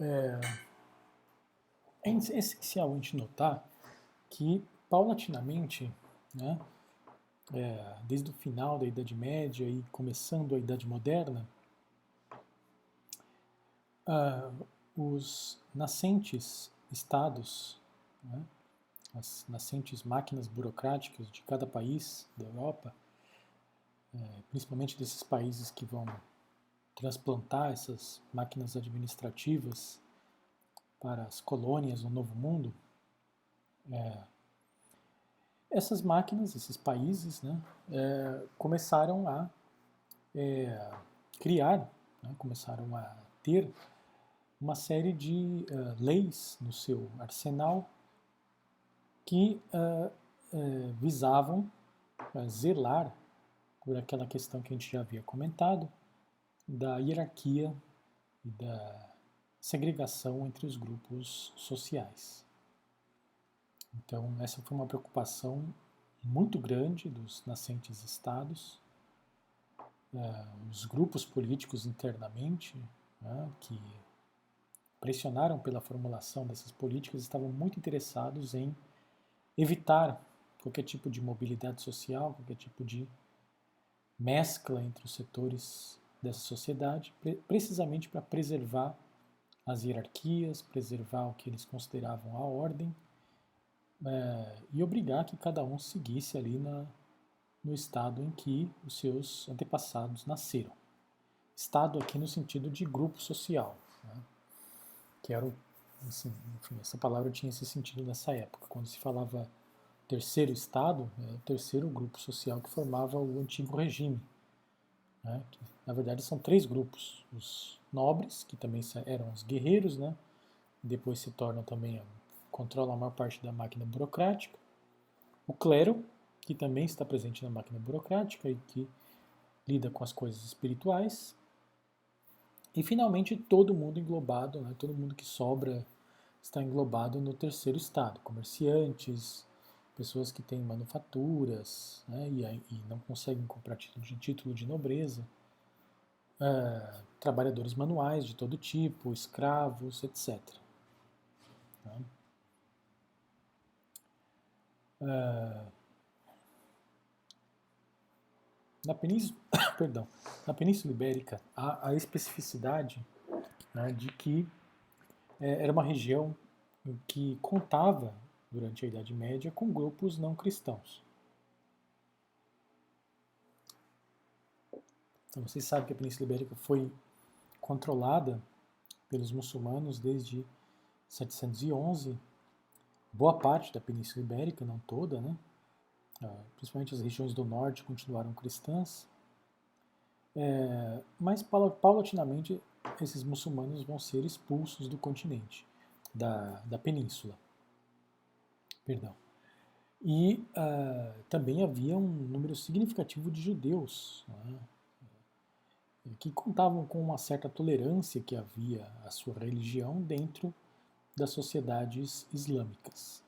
é, é essencial a gente notar que, paulatinamente, né, é, desde o final da Idade Média e começando a Idade Moderna, uh, os nascentes estados, né, as nascentes máquinas burocráticas de cada país da Europa, é, principalmente desses países que vão transplantar essas máquinas administrativas para as colônias no Novo Mundo, é, essas máquinas, esses países, né, é, começaram a é, criar, né, começaram a ter uma série de uh, leis no seu arsenal que uh, uh, visavam zelar por aquela questão que a gente já havia comentado, da hierarquia e da segregação entre os grupos sociais. Então, essa foi uma preocupação muito grande dos nascentes estados, os grupos políticos internamente, né, que pressionaram pela formulação dessas políticas estavam muito interessados em evitar qualquer tipo de mobilidade social, qualquer tipo de mescla entre os setores dessa sociedade, precisamente para preservar as hierarquias, preservar o que eles consideravam a ordem é, e obrigar que cada um seguisse ali na, no estado em que os seus antepassados nasceram. Estado aqui no sentido de grupo social. Né? que era, assim, enfim, essa palavra tinha esse sentido nessa época, quando se falava terceiro estado, o terceiro grupo social que formava o antigo regime, né, na verdade são três grupos, os nobres, que também eram os guerreiros, né, depois se tornam também, controlam a maior parte da máquina burocrática, o clero, que também está presente na máquina burocrática e que lida com as coisas espirituais, e finalmente todo mundo englobado, né, todo mundo que sobra está englobado no terceiro estado, comerciantes, pessoas que têm manufaturas né, e, e, não conseguem comprar título de, título de nobreza, uh, trabalhadores manuais de todo tipo, escravos, etc. Né. Uh, na Península, perdão, na Península Ibérica há a especificidade né, de que é, era uma região que contava, durante a Idade Média, com grupos não cristãos. Então vocês sabem que a Península Ibérica foi controlada pelos muçulmanos desde 711. Boa parte da Península Ibérica, não toda, né? Ah, principalmente as regiões do norte continuaram cristãs, é, mas paulatinamente esses muçulmanos vão ser expulsos do continente, da, da península. Perdão. E uh, também havia um número significativo de judeus né, que contavam com uma certa tolerância que havia à sua religião dentro das sociedades islâmicas.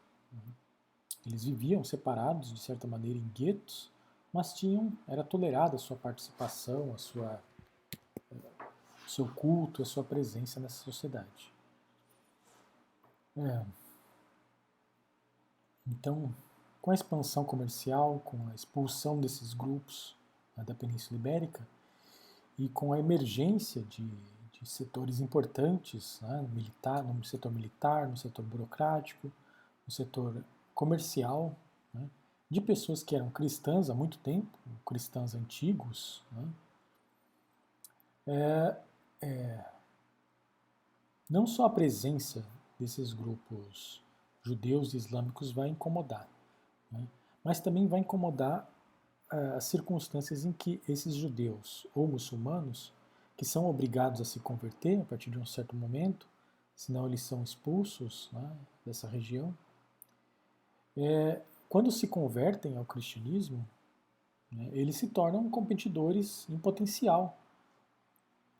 Eles viviam separados, de certa maneira, em guetos, mas tinham, era tolerada a sua participação, a sua, seu culto, a sua presença nessa sociedade. É. Então, com a expansão comercial, com a expulsão desses grupos né, da Península Ibérica e com a emergência de, de setores importantes, né, militar, no setor militar, no setor burocrático, no setor comercial né, de pessoas que eram cristãs há muito tempo, cristãs antigos. Né, é, é, não só a presença desses grupos judeus e islâmicos vai incomodar, né, mas também vai incomodar uh, as circunstâncias em que esses judeus ou muçulmanos, que são obrigados a se converter a partir de um certo momento, senão eles são expulsos né, dessa região, é, quando se convertem ao cristianismo, né, eles se tornam competidores em potencial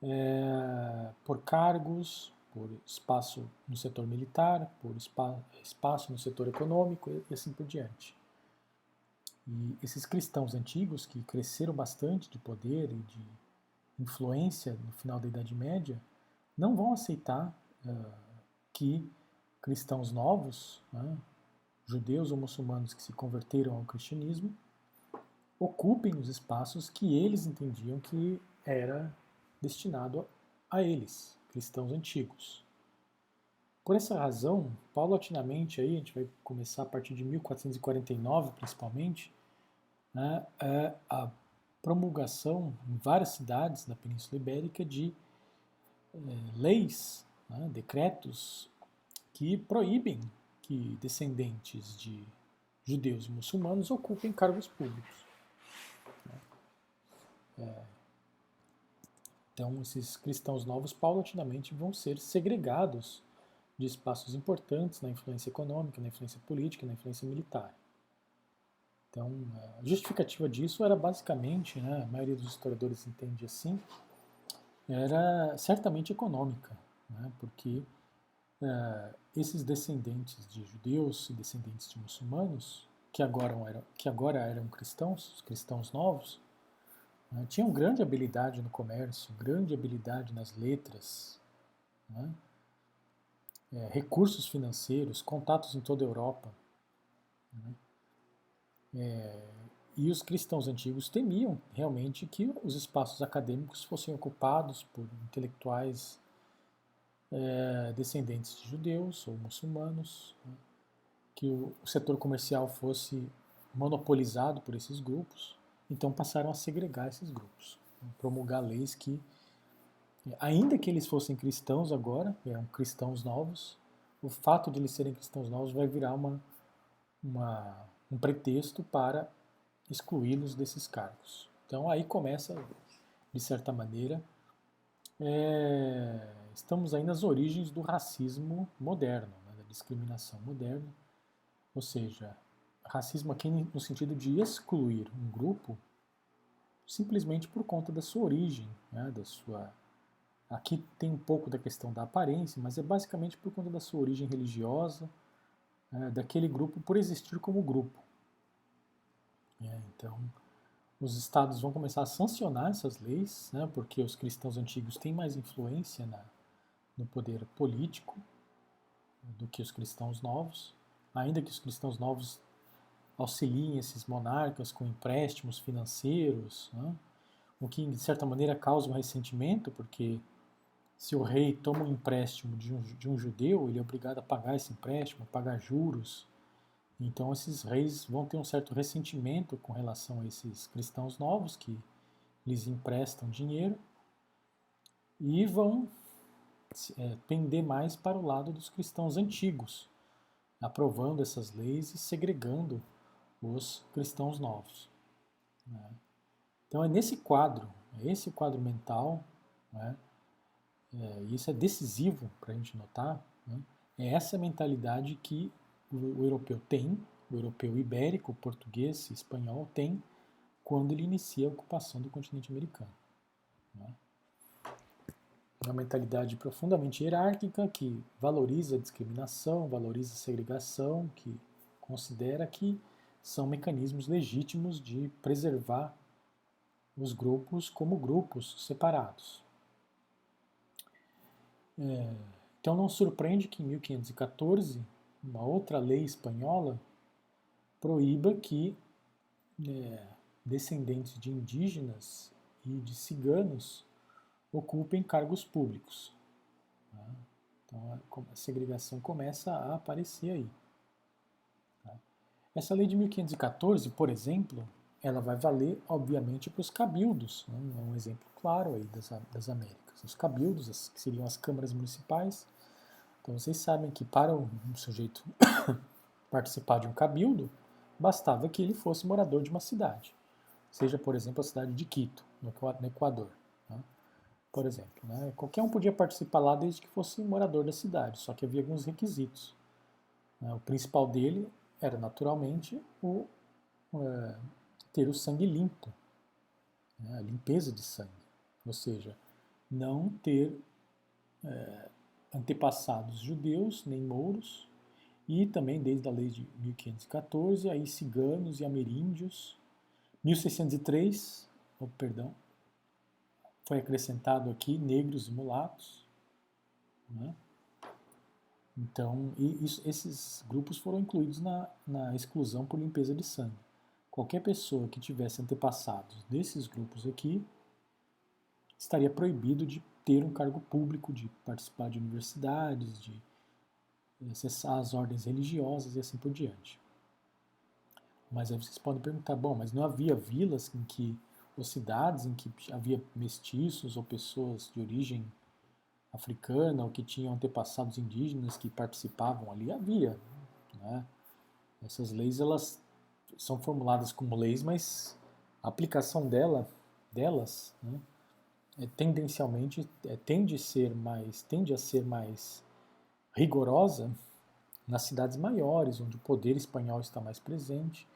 é, por cargos, por espaço no setor militar, por spa, espaço no setor econômico e assim por diante. E esses cristãos antigos, que cresceram bastante de poder e de influência no final da Idade Média, não vão aceitar uh, que cristãos novos, né, judeus ou muçulmanos que se converteram ao cristianismo, ocupem os espaços que eles entendiam que era destinado a eles, cristãos antigos. Por essa razão, paulatinamente, aí, a gente vai começar a partir de 1449 principalmente, né, é a promulgação em várias cidades da Península Ibérica de é, leis, né, decretos que proíbem que descendentes de judeus e muçulmanos ocupem cargos públicos. É, então, esses cristãos novos, paulatinamente, vão ser segregados de espaços importantes na influência econômica, na influência política, na influência militar. Então, a justificativa disso era basicamente, né, a maioria dos historiadores entende assim, era certamente econômica, né, porque uh, esses descendentes de judeus e descendentes de muçulmanos, que agora eram, que agora eram cristãos, os cristãos novos, né, tinham grande habilidade no comércio, grande habilidade nas letras, né, é, recursos financeiros, contatos em toda a Europa. Né, é, e os cristãos antigos temiam realmente que os espaços acadêmicos fossem ocupados por intelectuais é, descendentes de judeus ou muçulmanos, né, que o, o setor comercial fosse monopolizado por esses grupos, então passaram a segregar esses grupos, né, promulgar leis que, ainda que eles fossem cristãos agora, eram cristãos novos, o fato de eles serem cristãos novos vai virar uma, uma um pretexto para excluí-los desses cargos. Então aí começa, de certa maneira, é, estamos aí nas origens do racismo moderno, né, da discriminação moderna, ou seja, racismo aqui no sentido de excluir um grupo simplesmente por conta da sua origem, né, da sua aqui tem um pouco da questão da aparência, mas é basicamente por conta da sua origem religiosa, é, daquele grupo por existir como grupo. É, então, os estados vão começar a sancionar essas leis, né, porque os cristãos antigos têm mais influência na, no poder político do que os cristãos novos, ainda que os cristãos novos auxiliem esses monarcas com empréstimos financeiros, né, o que de certa maneira causa um ressentimento, porque se o rei toma um empréstimo de um, de um judeu, ele é obrigado a pagar esse empréstimo, pagar juros. Então esses reis vão ter um certo ressentimento com relação a esses cristãos novos que lhes emprestam dinheiro e vão é, pender mais para o lado dos cristãos antigos, aprovando essas leis e segregando os cristãos novos. Né? Então é nesse quadro, é esse quadro mental, né? é, isso é decisivo para a gente notar, né? é essa mentalidade que o, o, europeu tem, o europeu ibérico, português, espanhol tem, quando ele inicia a ocupação do continente americano. Né? É uma mentalidade profundamente hierárquica que valoriza a discriminação, valoriza a segregação, que considera que são mecanismos legítimos de preservar os grupos como grupos separados. É, então não surpreende que em 1514 uma outra lei espanhola proíba que é, descendentes de indígenas e de ciganos ocupem cargos públicos. Tá? Então a segregação começa a aparecer aí. Essa lei de 1514, por exemplo, ela vai valer, obviamente, para os cabildos. Né? É um exemplo claro aí das, das Américas. Os cabildos, as, que seriam as câmaras municipais. Então vocês sabem que para um sujeito participar de um cabildo, bastava que ele fosse morador de uma cidade. Seja, por exemplo, a cidade de Quito, no Equador. Né? Por exemplo, né? qualquer um podia participar lá desde que fosse morador da cidade, só que havia alguns requisitos. Né? O principal dele era, naturalmente, o é, ter o sangue limpo, né, a limpeza de sangue, ou seja, não ter é, antepassados judeus nem mouros, e também desde a lei de 1514, aí ciganos e ameríndios. 1603, oh, perdão, foi acrescentado aqui negros e mulatos. Né? Então, isso, esses grupos foram incluídos na, na exclusão por limpeza de sangue. Qualquer pessoa que tivesse antepassados desses grupos aqui estaria proibido de ter um cargo público, de participar de universidades, de acessar as ordens religiosas e assim por diante. Mas aí vocês podem perguntar, bom, mas não havia vilas em que, ou cidades em que havia mestiços ou pessoas de origem africana ou que tinham antepassados indígenas que participavam ali? Havia. Né? Essas leis, elas são formuladas como leis, mas a aplicação dela, delas, né, é, tendencialmente é, tende, ser mais, tende a ser mais rigorosa nas cidades maiores, onde o poder espanhol está mais presente,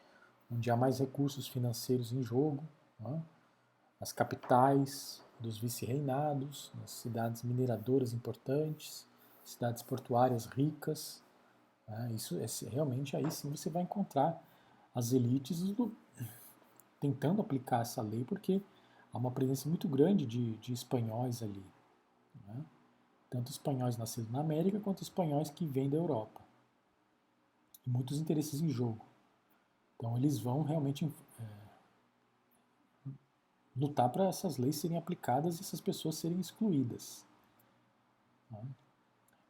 onde há mais recursos financeiros em jogo, né? as capitais dos vice-reinados, nas cidades mineradoras importantes, cidades portuárias ricas. Né? Isso é, realmente aí sim você vai encontrar as elites do, tentando aplicar essa lei, porque há uma presença muito grande de, de espanhóis ali. Né? Tanto espanhóis nascidos na América quanto espanhóis que vêm da Europa. E muitos interesses em jogo. Então eles vão realmente lutar para essas leis serem aplicadas e essas pessoas serem excluídas. Né?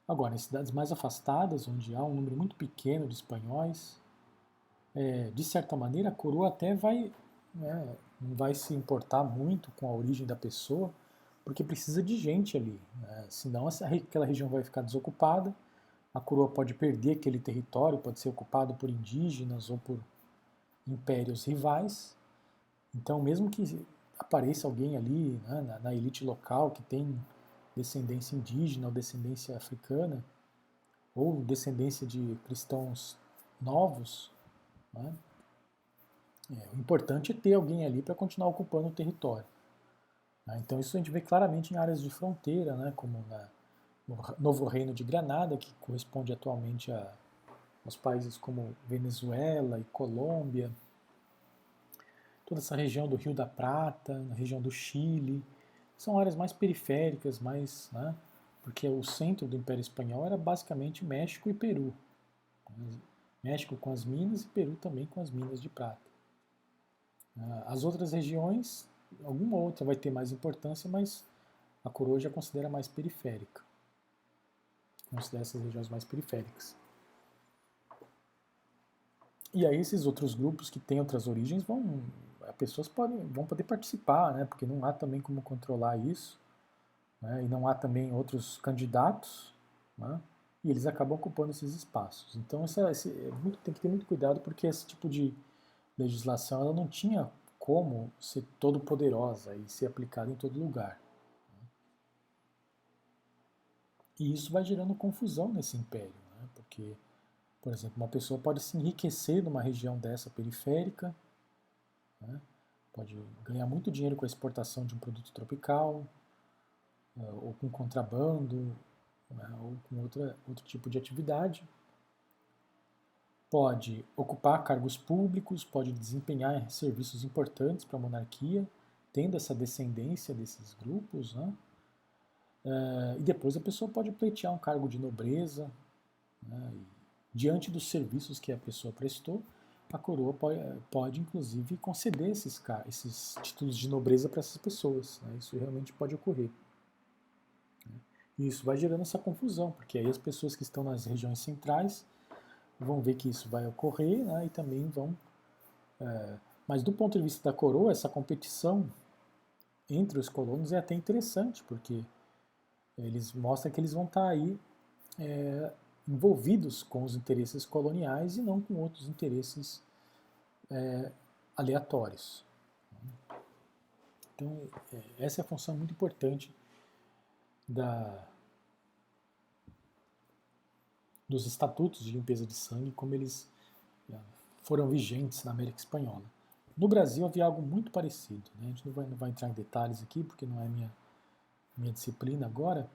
Agora, em cidades mais afastadas, onde há um número muito pequeno de espanhóis, é, de certa maneira a coroa até vai né, não vai se importar muito com a origem da pessoa, porque precisa de gente ali. Né? Senão essa, aquela região vai ficar desocupada, a coroa pode perder aquele território, pode ser ocupado por indígenas ou por impérios rivais. Então, mesmo que apareça alguém ali né, na, na, elite local que tem descendência indígena ou descendência africana, ou descendência de cristãos novos, né, é, o importante é ter alguém ali para continuar ocupando o território. Né? Então isso a gente vê claramente em áreas de fronteira, né? como na, no Novo Reino de Granada, que corresponde atualmente a, aos países como Venezuela e Colômbia, toda essa região do Rio da Prata, na região do Chile, são áreas mais periféricas, mais, né? porque o centro do Império Espanhol era basicamente México e Peru. México com as minas e Peru também com as minas de prata. Ah, as outras regiões, alguma outra vai ter mais importância, mas a coroa já considera mais periférica. Considera essas regiões mais periféricas. E aí esses outros grupos que têm outras origens vão, as pessoas podem, vão poder participar, né? Porque não há também como controlar isso, né? E não há também outros candidatos, né? E eles acabam ocupando esses espaços. Então essa, esse, é tem que ter muito cuidado porque esse tipo de legislação ela não tinha como ser todo poderosa e ser aplicada em todo lugar. E isso vai gerando confusão nesse império, né? porque, por exemplo, uma pessoa pode se enriquecer numa região dessa periférica, né? pode ganhar muito dinheiro com a exportação de um produto tropical, eh, ou com contrabando, né? ou com outra, outro tipo de atividade, pode ocupar cargos públicos, pode desempenhar serviços importantes para a monarquia, tendo essa descendência desses grupos, né? Uh, e depois a pessoa pode pleitear um cargo de nobreza, né? diante dos serviços que a pessoa prestou, a coroa pode, pode inclusive conceder esses, esses títulos de nobreza para essas pessoas. Né? Isso realmente pode ocorrer. Né? E isso vai gerando essa confusão, porque aí as pessoas que estão nas regiões centrais vão ver que isso vai ocorrer né, e também vão. É, mas do ponto de vista da coroa, essa competição entre os colonos é até interessante, porque eles mostram que eles vão estar aí é, envolvidos com os interesses coloniais e não com outros interesses é, aleatórios. Então, é, essa é a função muito importante da, dos estatutos de limpeza de sangue, como eles eh, foram vigentes na América Espanhola. No Brasil havia algo muito parecido. Né? A gente não vai, não vai entrar em detalhes aqui, porque não é minha, minha disciplina agora,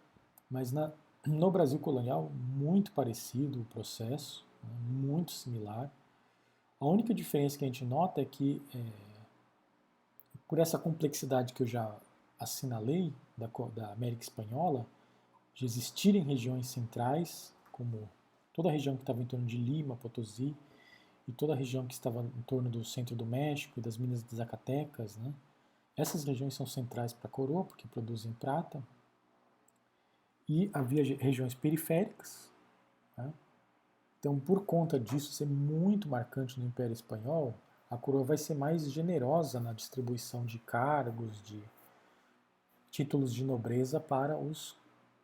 mas na, no Brasil colonial, muito parecido o processo, né? muito similar. A única diferença que a gente nota é que, é, por essa complexidade que eu já assinalei da, da América Espanhola, de existirem regiões centrais como toda a região que estava em torno de Lima, Potosí, e toda a região que estava em torno do centro do México e das minas de Zacatecas, né? Essas regiões são centrais para a coroa, porque produzem prata. E havia regiões periféricas. Né? Então, por conta disso ser muito marcante no Império Espanhol, a coroa vai ser mais generosa na distribuição de cargos, de títulos de nobreza para os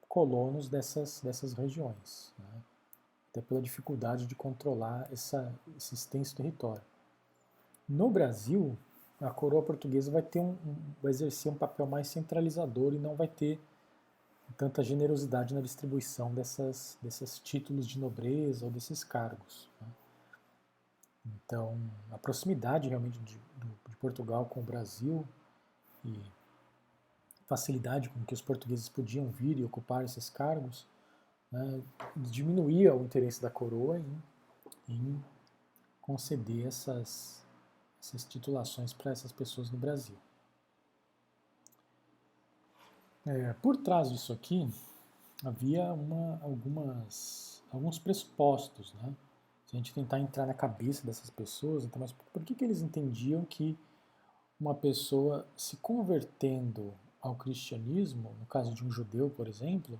colonos dessas, dessas regiões. Né? Até pela dificuldade de controlar essa, esse extenso território. No Brasil, a coroa portuguesa vai ter um, um, vai exercer um papel mais centralizador e não vai ter tanta generosidade na distribuição dessas, desses títulos de nobreza ou desses cargos. Né? Então, a proximidade realmente de, de, Portugal com o Brasil e facilidade com que os portugueses podiam vir e ocupar esses cargos né, diminuía o interesse da coroa em, em conceder essas, essas titulações para essas pessoas no Brasil. É, por trás disso aqui havia uma, algumas, alguns pressupostos, né? Se a gente tentar entrar na cabeça dessas pessoas, então, mas por que, que eles entendiam que uma pessoa se convertendo ao cristianismo, no caso de um judeu, por exemplo,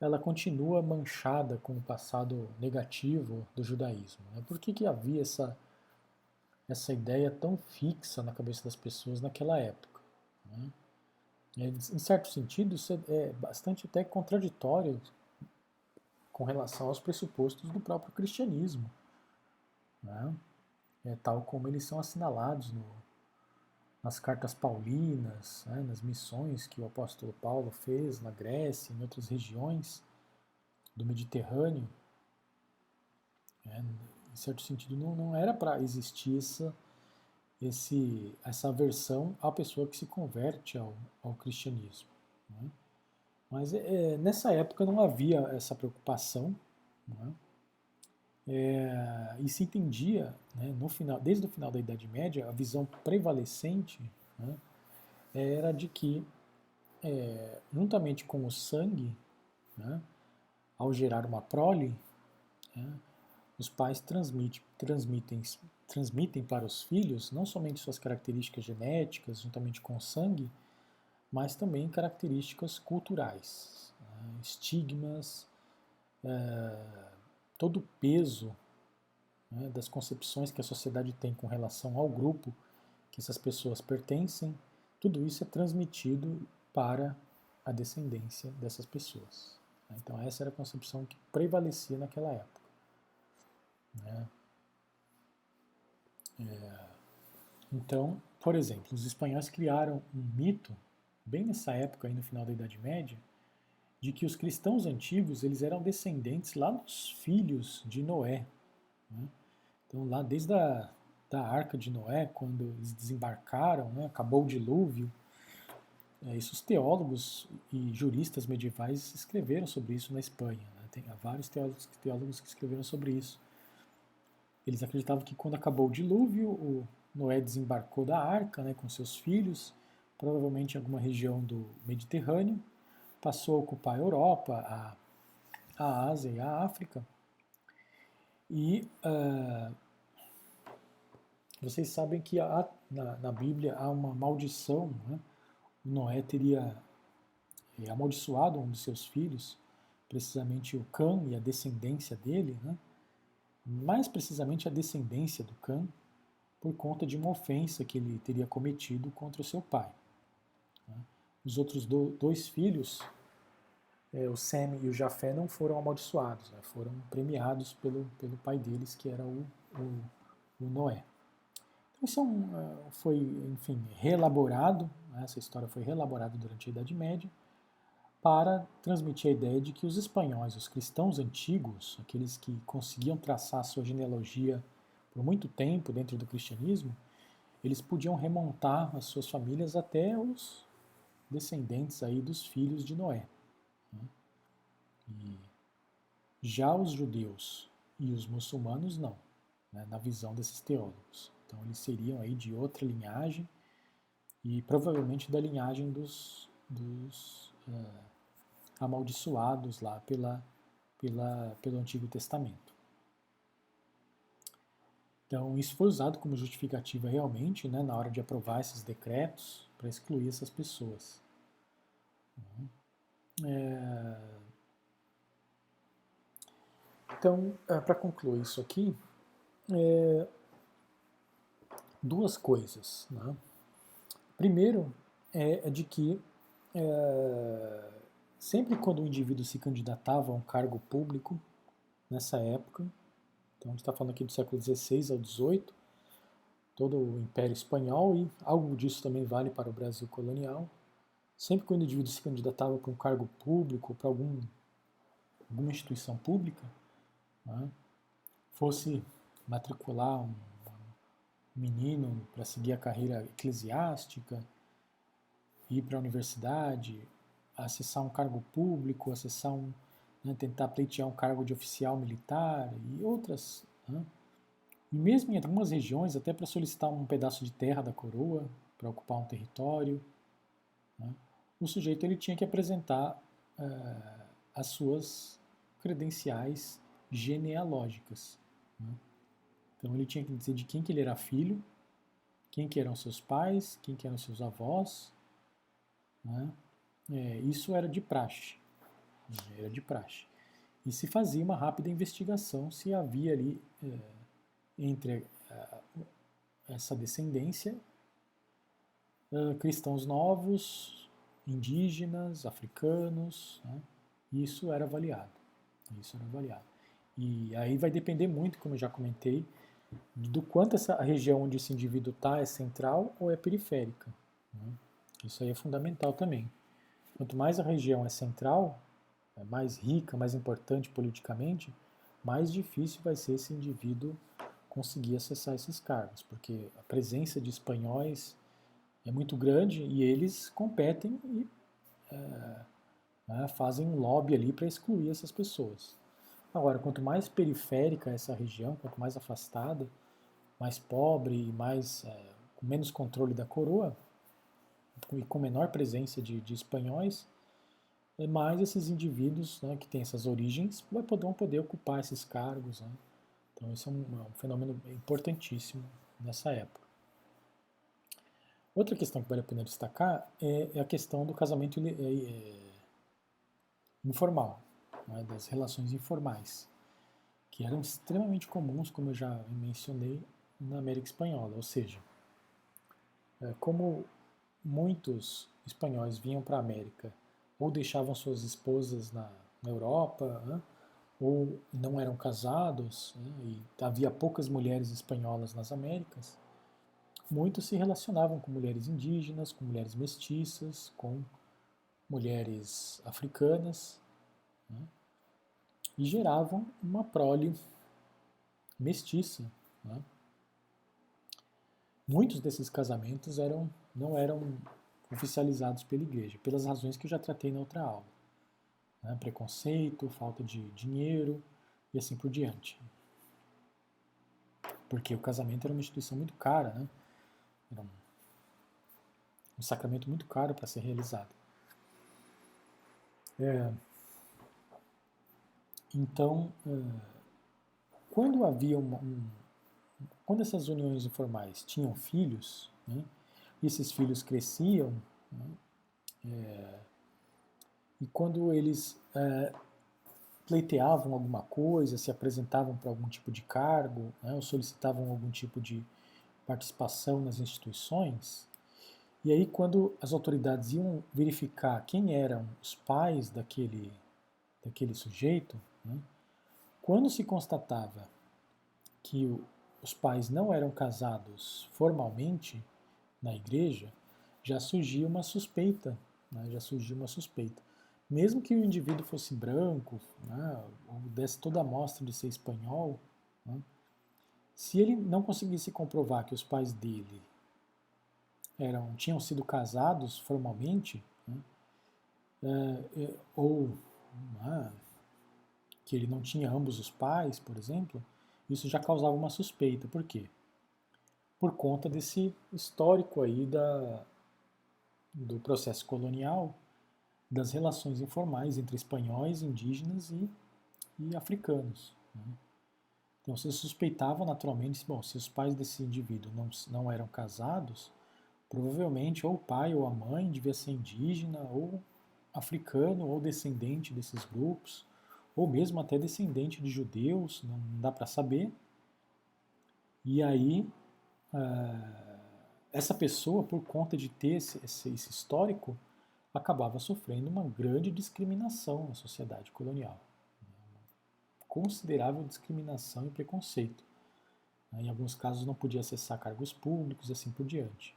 ela continua manchada com o passado negativo do judaísmo? Né? Por que, que havia essa essa ideia tão fixa na cabeça das pessoas naquela época. Né? Em certo sentido, isso é, é bastante até contraditório com relação aos pressupostos do próprio cristianismo, né? é, tal como eles são assinalados no, nas cartas paulinas, né? nas missões que o apóstolo Paulo fez na Grécia, em outras regiões do Mediterrâneo. É, em certo sentido, não, não era para existir essa, esse, essa aversão à pessoa que se converte ao, ao cristianismo. Né? Mas é, nessa época não havia essa preocupação, né? é, e se entendia, né, no final, desde o final da Idade Média, a visão prevalecente né, era de que, é, juntamente com o sangue, né, ao gerar uma prole, né, os pais transmitem, transmitem, transmitem para os filhos não somente suas características genéticas, juntamente com o sangue, mas também características culturais, né, estigmas, é, todo o peso né, das concepções que a sociedade tem com relação ao grupo que essas pessoas pertencem, tudo isso é transmitido para a descendência dessas pessoas. Né. Então, essa era a concepção que prevalecia naquela época. Né? É, então, por exemplo, os espanhóis criaram um mito, bem nessa época, aí no final da Idade Média, de que os cristãos antigos eles eram descendentes lá dos filhos de Noé. Né? Então, lá desde a da arca de Noé, quando eles desembarcaram, né, acabou o dilúvio, é, isso os teólogos e juristas medievais escreveram sobre isso na Espanha. Né? Tem vários teólogos, teólogos que escreveram sobre isso. Eles acreditavam que quando acabou o dilúvio, o Noé desembarcou da arca né, com seus filhos, provavelmente em alguma região do Mediterrâneo, passou a ocupar a Europa, a, a Ásia e a África. E uh, vocês sabem que há, na, na, Bíblia há uma maldição. Né? O Noé teria é, amaldiçoado um dos seus filhos, precisamente o Cã e a descendência dele, né? Mais precisamente a descendência do Cã, por conta de uma ofensa que ele teria cometido contra o seu pai. Né? Os outros dois filhos, é, o Sem e o Jafé, não foram amaldiçoados, né? foram premiados pelo, pelo pai deles, que era o, o, o Noé. Então, isso é um, é, foi, enfim, reelaborado, né? essa história foi reelaborada durante a Idade Média, para transmitir a ideia de que os espanhóis, os cristãos antigos, aqueles que conseguiam traçar sua genealogia por muito tempo dentro do cristianismo, eles podiam remontar as suas famílias até os descendentes aí dos filhos de Noé. Né? E já os judeus e os muçulmanos não, né, na visão desses teólogos. Então eles seriam aí de outra linhagem e provavelmente da linhagem dos, dos uh, amaldiçoados lá pela, pela, pelo Antigo Testamento. Então, isso foi usado como justificativa realmente né, na hora de aprovar esses decretos para excluir essas pessoas. É... Então, é, para concluir isso aqui, é... duas coisas. Né? Primeiro, é, é de que é, sempre quando o indivíduo se candidatava a um cargo público, nessa época, então a gente está falando aqui do século XVI ao XVIII, todo o Império Espanhol, e algo disso também vale para o Brasil colonial, sempre que o indivíduo se candidatava para um cargo público, para algum, alguma instituição pública, né, fosse matricular um, um menino para seguir a carreira eclesiástica, ir para a universidade, acessar um cargo público, acessar um, né, tentar pleitear um cargo de oficial militar e outras. Né? E mesmo em algumas regiões, até para solicitar um pedaço de terra da coroa, para ocupar um território, né? o sujeito ele tinha que apresentar uh, as suas credenciais genealógicas. Né? Então ele tinha que dizer de quem que ele era filho, quem que eram seus pais, quem que eram seus avós, né? É, isso era de praxe. Era de praxe. E se fazia uma rápida investigação se havia ali é, entre é, essa descendência é, cristãos novos, indígenas, africanos. Né? Isso era avaliado. Isso era avaliado. E aí vai depender muito, como eu já comentei, do quanto essa região onde esse indivíduo está é central ou é periférica. Né? Isso aí é fundamental também. Quanto mais a região é central, é mais rica, mais importante politicamente, mais difícil vai ser esse indivíduo conseguir acessar esses cargos, porque a presença de espanhóis é muito grande e eles competem e é, né, fazem um lobby ali para excluir essas pessoas. Agora, quanto mais periférica essa região, quanto mais afastada, mais pobre e mais é, com menos controle da coroa, e com menor presença de, de espanhóis, é mais esses indivíduos né, que têm essas origens vão poder ocupar esses cargos. Né? Então, isso é um, é um, fenômeno importantíssimo nessa época. Outra questão que vale a pena destacar é, é a questão do casamento é, é, informal, né, das relações informais, que eram extremamente comuns, como eu já mencionei, na América Espanhola. Ou seja, é, como muitos espanhóis vinham para a América. Ou deixavam suas esposas na, na Europa, né, ou não eram casados, né, e havia poucas mulheres espanholas nas Américas, muitos se relacionavam com mulheres indígenas, com mulheres mestiças, com mulheres africanas, né, e geravam uma prole mestiça. Muitos desses casamentos eram não eram oficializados pela igreja, pelas razões que eu já tratei na outra aula. Né? Preconceito, falta de dinheiro e assim por diante. Porque o casamento era uma instituição muito cara, né? Era um, um sacramento muito caro para ser realizado. É, então, é, quando havia uma, um, quando essas uniões informais tinham filhos, né, esses filhos cresciam, né, é, e quando eles é, pleiteavam alguma coisa, se apresentavam para algum tipo de cargo, né, ou solicitavam algum tipo de participação nas instituições, e aí quando as autoridades iam verificar quem eram os pais daquele, daquele sujeito, né, quando se constatava que o, os pais não eram casados formalmente, na igreja, já surgia uma suspeita, né, já surgia uma suspeita. Mesmo que o indivíduo fosse branco, né, ou desse toda a mostra de ser espanhol, né, se ele não conseguisse comprovar que os pais dele eram, tinham sido casados formalmente, né, é, é, ou né, que ele não tinha ambos os pais, por exemplo, isso já causava uma suspeita. Por quê? Por conta desse histórico aí da, do processo colonial, das relações informais entre espanhóis, indígenas e e africanos. Né? Então você suspeitava naturalmente, bom, se os pais desse indivíduo não, não eram casados, provavelmente ou o pai ou a mãe devia ser indígena, ou africano, ou descendente desses grupos, ou mesmo até descendente de judeus, não dá para saber. E aí, uh, essa pessoa, por conta de ter esse, esse, esse histórico, acabava sofrendo uma grande discriminação na sociedade colonial considerável discriminação e preconceito. Em alguns casos não podia acessar cargos públicos e assim por diante.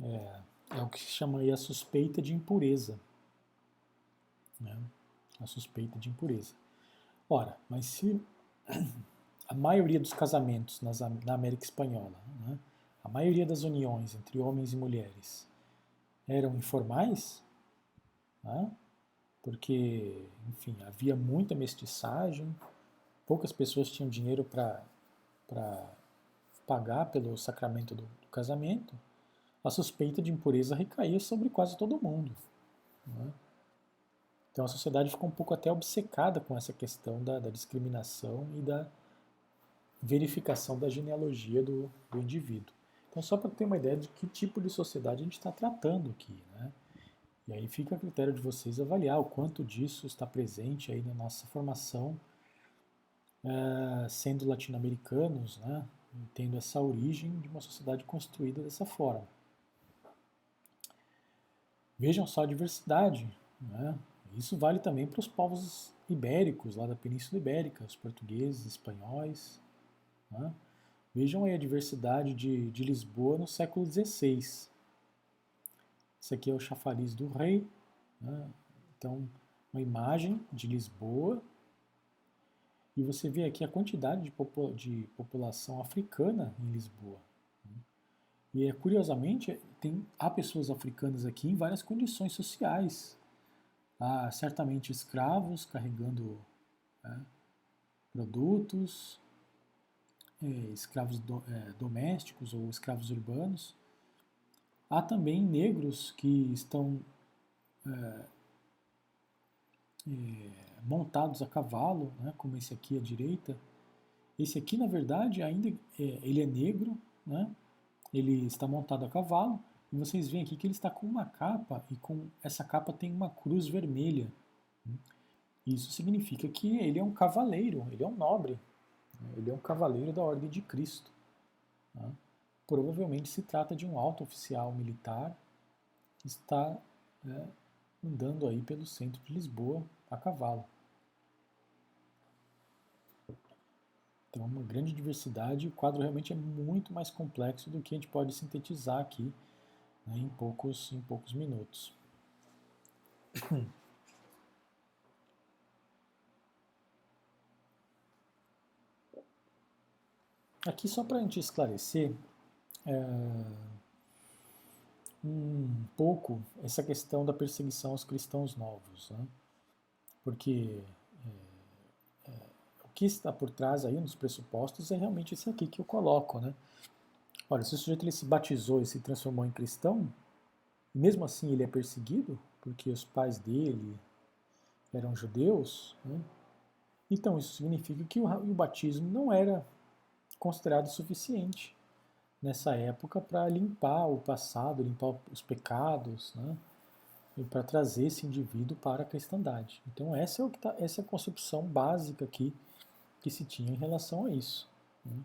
É, é o que se chama aí a suspeita de impureza. Né? A suspeita de impureza. Ora, mas se a maioria dos casamentos nas, na América Espanhola, né, a maioria das uniões entre homens e mulheres eram informais, né, porque, enfim, havia muita mestiçagem, poucas pessoas tinham dinheiro para pagar pelo sacramento do, do, casamento, a suspeita de impureza recaía sobre quase todo mundo. Né? Então a sociedade ficou um pouco até obcecada com essa questão da, da discriminação e da verificação da genealogia do, do indivíduo. Então, só para ter uma ideia de que tipo de sociedade a gente está tratando aqui. Né? E aí fica a critério de vocês avaliar o quanto disso está presente aí na nossa formação, é, sendo latino-americanos, né, tendo essa origem de uma sociedade construída dessa forma. Vejam só a diversidade. Né? Isso vale também para os povos ibéricos, lá da Península Ibérica, os portugueses, espanhóis. Né? Vejam aí a diversidade de, de Lisboa no século XVI. Esse aqui é o chafariz do rei. Né? Então, uma imagem de Lisboa. E você vê aqui a quantidade de, de população africana em Lisboa. Né? E é, curiosamente, tem, há pessoas africanas aqui em várias condições sociais. Há certamente escravos carregando né, produtos, é, escravos do, é, domésticos ou escravos urbanos. Há também negros que estão é, é, montados a cavalo, né, como esse aqui à direita. Esse aqui, na verdade, ainda é, ele é negro, né, ele está montado a cavalo, e vocês veem aqui que ele está com uma capa, e com essa capa tem uma cruz vermelha. Isso significa que ele é um cavaleiro, ele é um nobre, ele é um cavaleiro da Ordem de Cristo. Né. Provavelmente se trata de um alto oficial militar que está né, andando aí pelo centro de Lisboa a cavalo. Então, uma grande diversidade. O quadro realmente é muito mais complexo do que a gente pode sintetizar aqui né, em, poucos, em poucos minutos. Aqui, só para a gente esclarecer, é, um pouco essa questão da perseguição aos cristãos novos, né? porque é, é, o que está por trás aí nos pressupostos é realmente esse aqui que eu coloco, né? Olha, se o sujeito ele se batizou e se transformou em cristão, mesmo assim ele é perseguido, porque os pais dele eram judeus, né? então isso significa que o, o batismo não era considerado suficiente nessa época para limpar o passado, limpar os pecados, né? e para trazer esse indivíduo para a cristandade. Então essa é, tá, essa é a concepção básica aqui que se tinha em relação a isso. Né?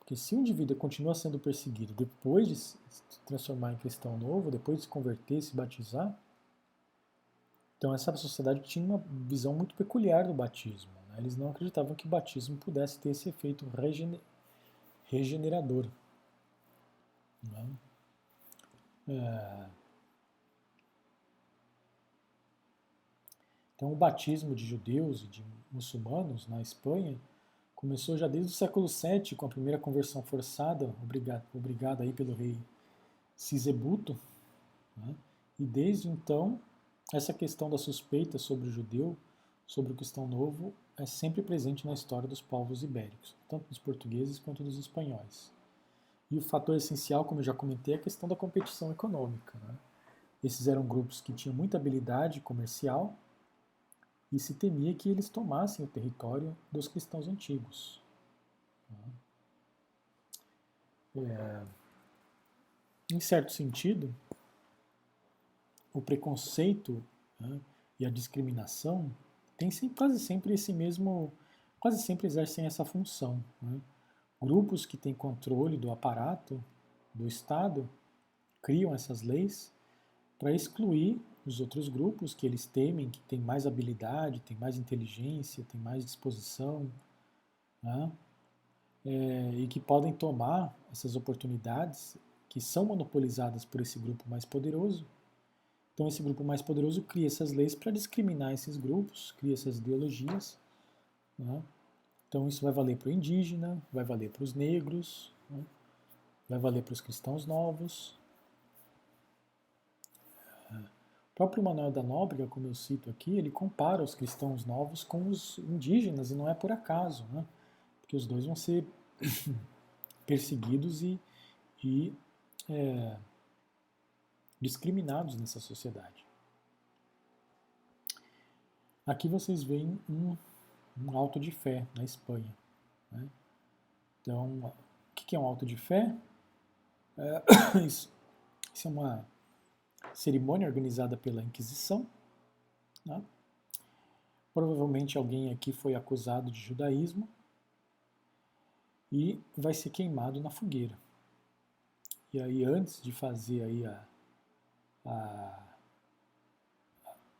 Porque se o indivíduo continua sendo perseguido depois de se transformar em cristão novo, depois de se converter, se batizar, então essa sociedade tinha uma visão muito peculiar do batismo. Né? Eles não acreditavam que o batismo pudesse ter esse efeito regenerador. Né? É... Então, o batismo de judeus e de muçulmanos na Espanha começou já desde o século VII, com a primeira conversão forçada, obrigada, obrigada aí pelo rei Sisebuto. Né? E desde então, essa questão da suspeita sobre o judeu, sobre o cristão novo, é sempre presente na história dos povos ibéricos, tanto dos portugueses quanto dos espanhóis. E o fator essencial, como eu já comentei, é a questão da competição econômica. Né? Esses eram grupos que tinham muita habilidade comercial e se temia que eles tomassem o território dos cristãos antigos. É, em certo sentido, o preconceito né, e a discriminação tem quase sempre esse mesmo, quase sempre exercem essa função. Né? Grupos que têm controle do aparato do Estado criam essas leis para excluir os outros grupos que eles temem que têm mais habilidade, têm mais inteligência, têm mais disposição, né? é, e que podem tomar essas oportunidades que são monopolizadas por esse grupo mais poderoso. Então, esse grupo mais poderoso cria essas leis para discriminar esses grupos, cria essas ideologias. Né? Então, isso vai valer para o indígena, vai valer para os negros, né? vai valer para os cristãos novos, próprio Manuel da Nóbrega, como eu cito aqui, ele compara os cristãos novos com os indígenas, e não é por acaso, né? porque os dois vão ser perseguidos e, e é, discriminados nessa sociedade. Aqui vocês veem um, um alto de fé na Espanha. Né? Então, o que é um alto de fé? É, isso, isso é uma cerimônia organizada pela Inquisição. Né? Provavelmente alguém aqui foi acusado de judaísmo e vai ser queimado na fogueira. E aí, antes de fazer aí a, a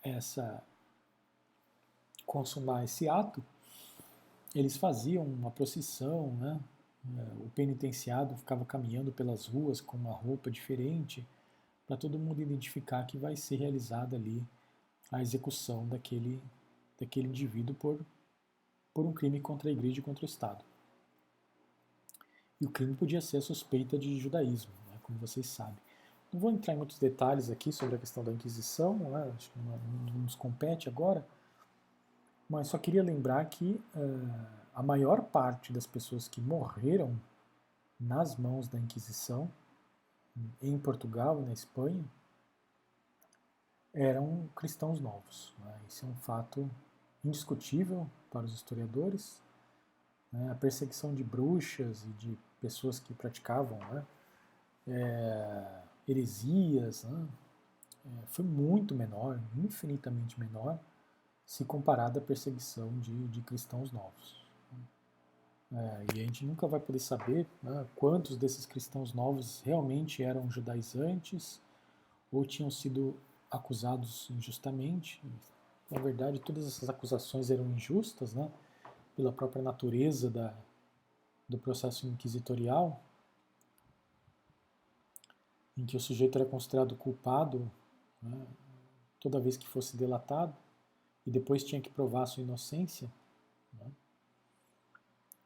essa consumar esse ato, eles faziam uma procissão, né? O penitenciado ficava caminhando pelas ruas com uma roupa diferente para todo mundo identificar que vai ser realizada ali a execução daquele, daquele indivíduo por, por um crime contra a igreja e contra o Estado. E o crime podia ser suspeita de judaísmo, né, como vocês sabem. Não vou entrar em muitos detalhes aqui sobre a questão da Inquisição, né, acho que não, nos compete agora, mas só queria lembrar que uh, a maior parte das pessoas que morreram nas mãos da Inquisição em Portugal e na Espanha eram cristãos novos. Né? Isso é um fato indiscutível para os historiadores. Né? A perseguição de bruxas e de pessoas que praticavam né? é, heresias né? é, foi muito menor, infinitamente menor, se comparada à perseguição de, de cristãos novos. É, e a gente nunca vai poder saber né, quantos desses cristãos novos realmente eram judaizantes ou tinham sido acusados injustamente. Na verdade, todas essas acusações eram injustas, né, pela própria natureza da, do processo inquisitorial, em que o sujeito era considerado culpado né, toda vez que fosse delatado e depois tinha que provar sua inocência. Né.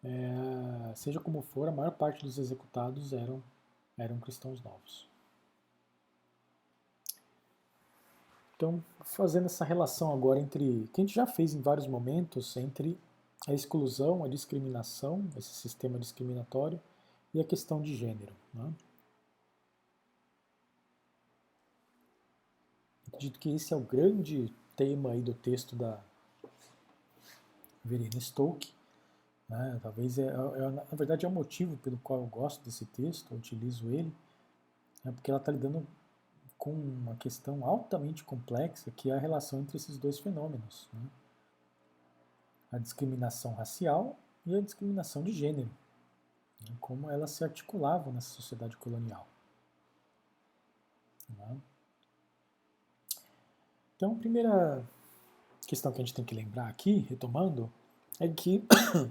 É, seja como for, a maior parte dos executados eram, eram cristãos novos. Então, fazendo essa relação agora entre, que a gente já fez em vários momentos, entre a exclusão, a discriminação, esse sistema discriminatório, e a questão de gênero. Né? Acredito que esse é o grande tema aí do texto da Verena Stoke, né? Talvez, é, é, na verdade, é o motivo pelo qual eu gosto desse texto, eu utilizo ele, né? porque ela está lidando com uma questão altamente complexa, que é a relação entre esses dois fenômenos. Né? A discriminação racial e a discriminação de gênero, né? como elas se articulavam nessa sociedade colonial. Né? Então, a primeira questão que a gente tem que lembrar aqui, retomando, é que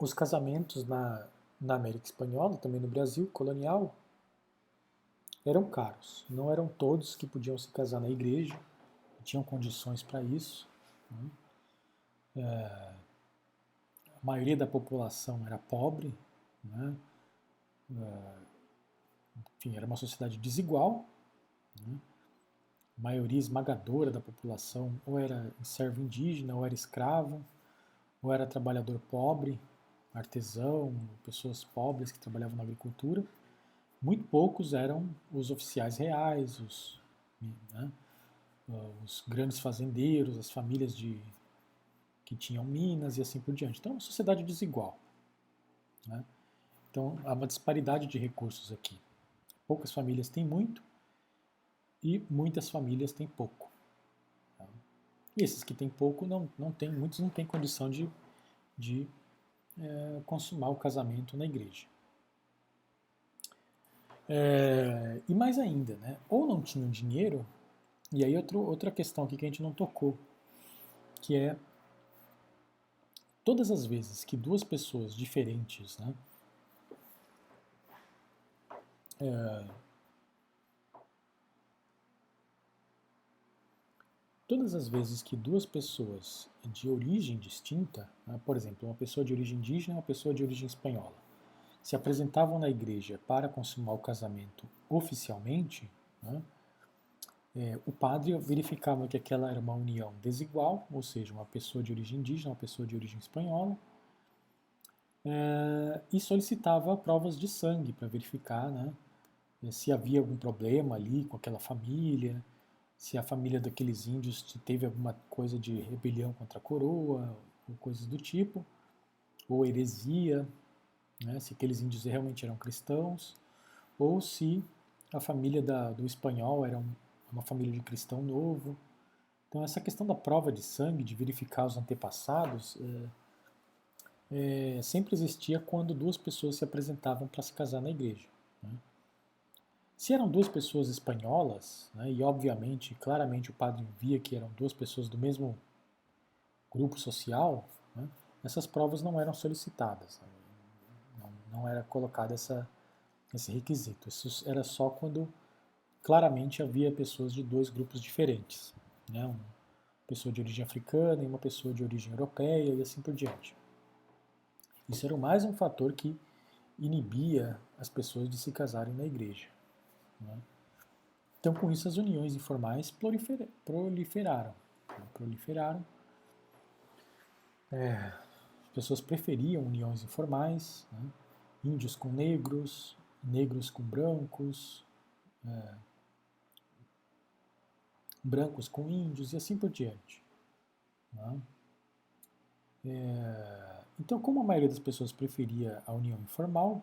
os casamentos na, na América Espanhola, também no Brasil, colonial, eram caros. Não eram todos que podiam se casar na igreja, tinham condições para isso. Né? É, a maioria da população era pobre, né? é, enfim, era uma sociedade desigual. Né? Maioria esmagadora da população ou era servo indígena, ou era escravo, ou era trabalhador pobre, artesão, pessoas pobres que trabalhavam na agricultura. Muito poucos eram os oficiais reais, os, né, os grandes fazendeiros, as famílias de, que tinham minas e assim por diante. Então, uma sociedade desigual. Né? Então, há uma disparidade de recursos aqui. Poucas famílias têm muito e muitas famílias têm pouco. Tá? E esses que têm pouco, não, não tem, muitos não têm condição de, de é, consumar o casamento na igreja. É, e mais ainda, né? ou não tinham dinheiro, e aí outro, outra questão aqui que a gente não tocou, que é todas as vezes que duas pessoas diferentes, né, é, todas as vezes que duas pessoas de origem distinta, né, por exemplo, uma pessoa de origem indígena e uma pessoa de origem espanhola, se apresentavam na igreja para consumar o casamento oficialmente, né, é, o padre verificava que aquela era uma união desigual, ou seja, uma pessoa de origem indígena, uma pessoa de origem espanhola, é, e solicitava provas de sangue para verificar né, se havia algum problema ali com aquela família, se a família daqueles índios teve alguma coisa de rebelião contra a coroa, ou coisas do tipo, ou heresia, né, se aqueles índios realmente eram cristãos, ou se a família da, do espanhol era um, uma família de cristão novo. Então, essa questão da prova de sangue, de verificar os antepassados, é, é, sempre existia quando duas pessoas se apresentavam para se casar na igreja. Né. Se eram duas pessoas espanholas, né, e obviamente, claramente o padre via que eram duas pessoas do mesmo grupo social, né, essas provas não eram solicitadas. Né não era colocado essa, esse requisito. Isso era só quando claramente havia pessoas de dois grupos diferentes, né? uma pessoa de origem africana e uma pessoa de origem europeia e assim por diante. Isso era mais um fator que inibia as pessoas de se casarem na igreja. Né? Então, com isso, as uniões informais proliferaram. Né? Proliferaram. É, as pessoas preferiam uniões informais. Né? índios com negros, negros com brancos, é, brancos com índios e assim por diante. Né? É, então, como a maioria das pessoas preferia a união informal,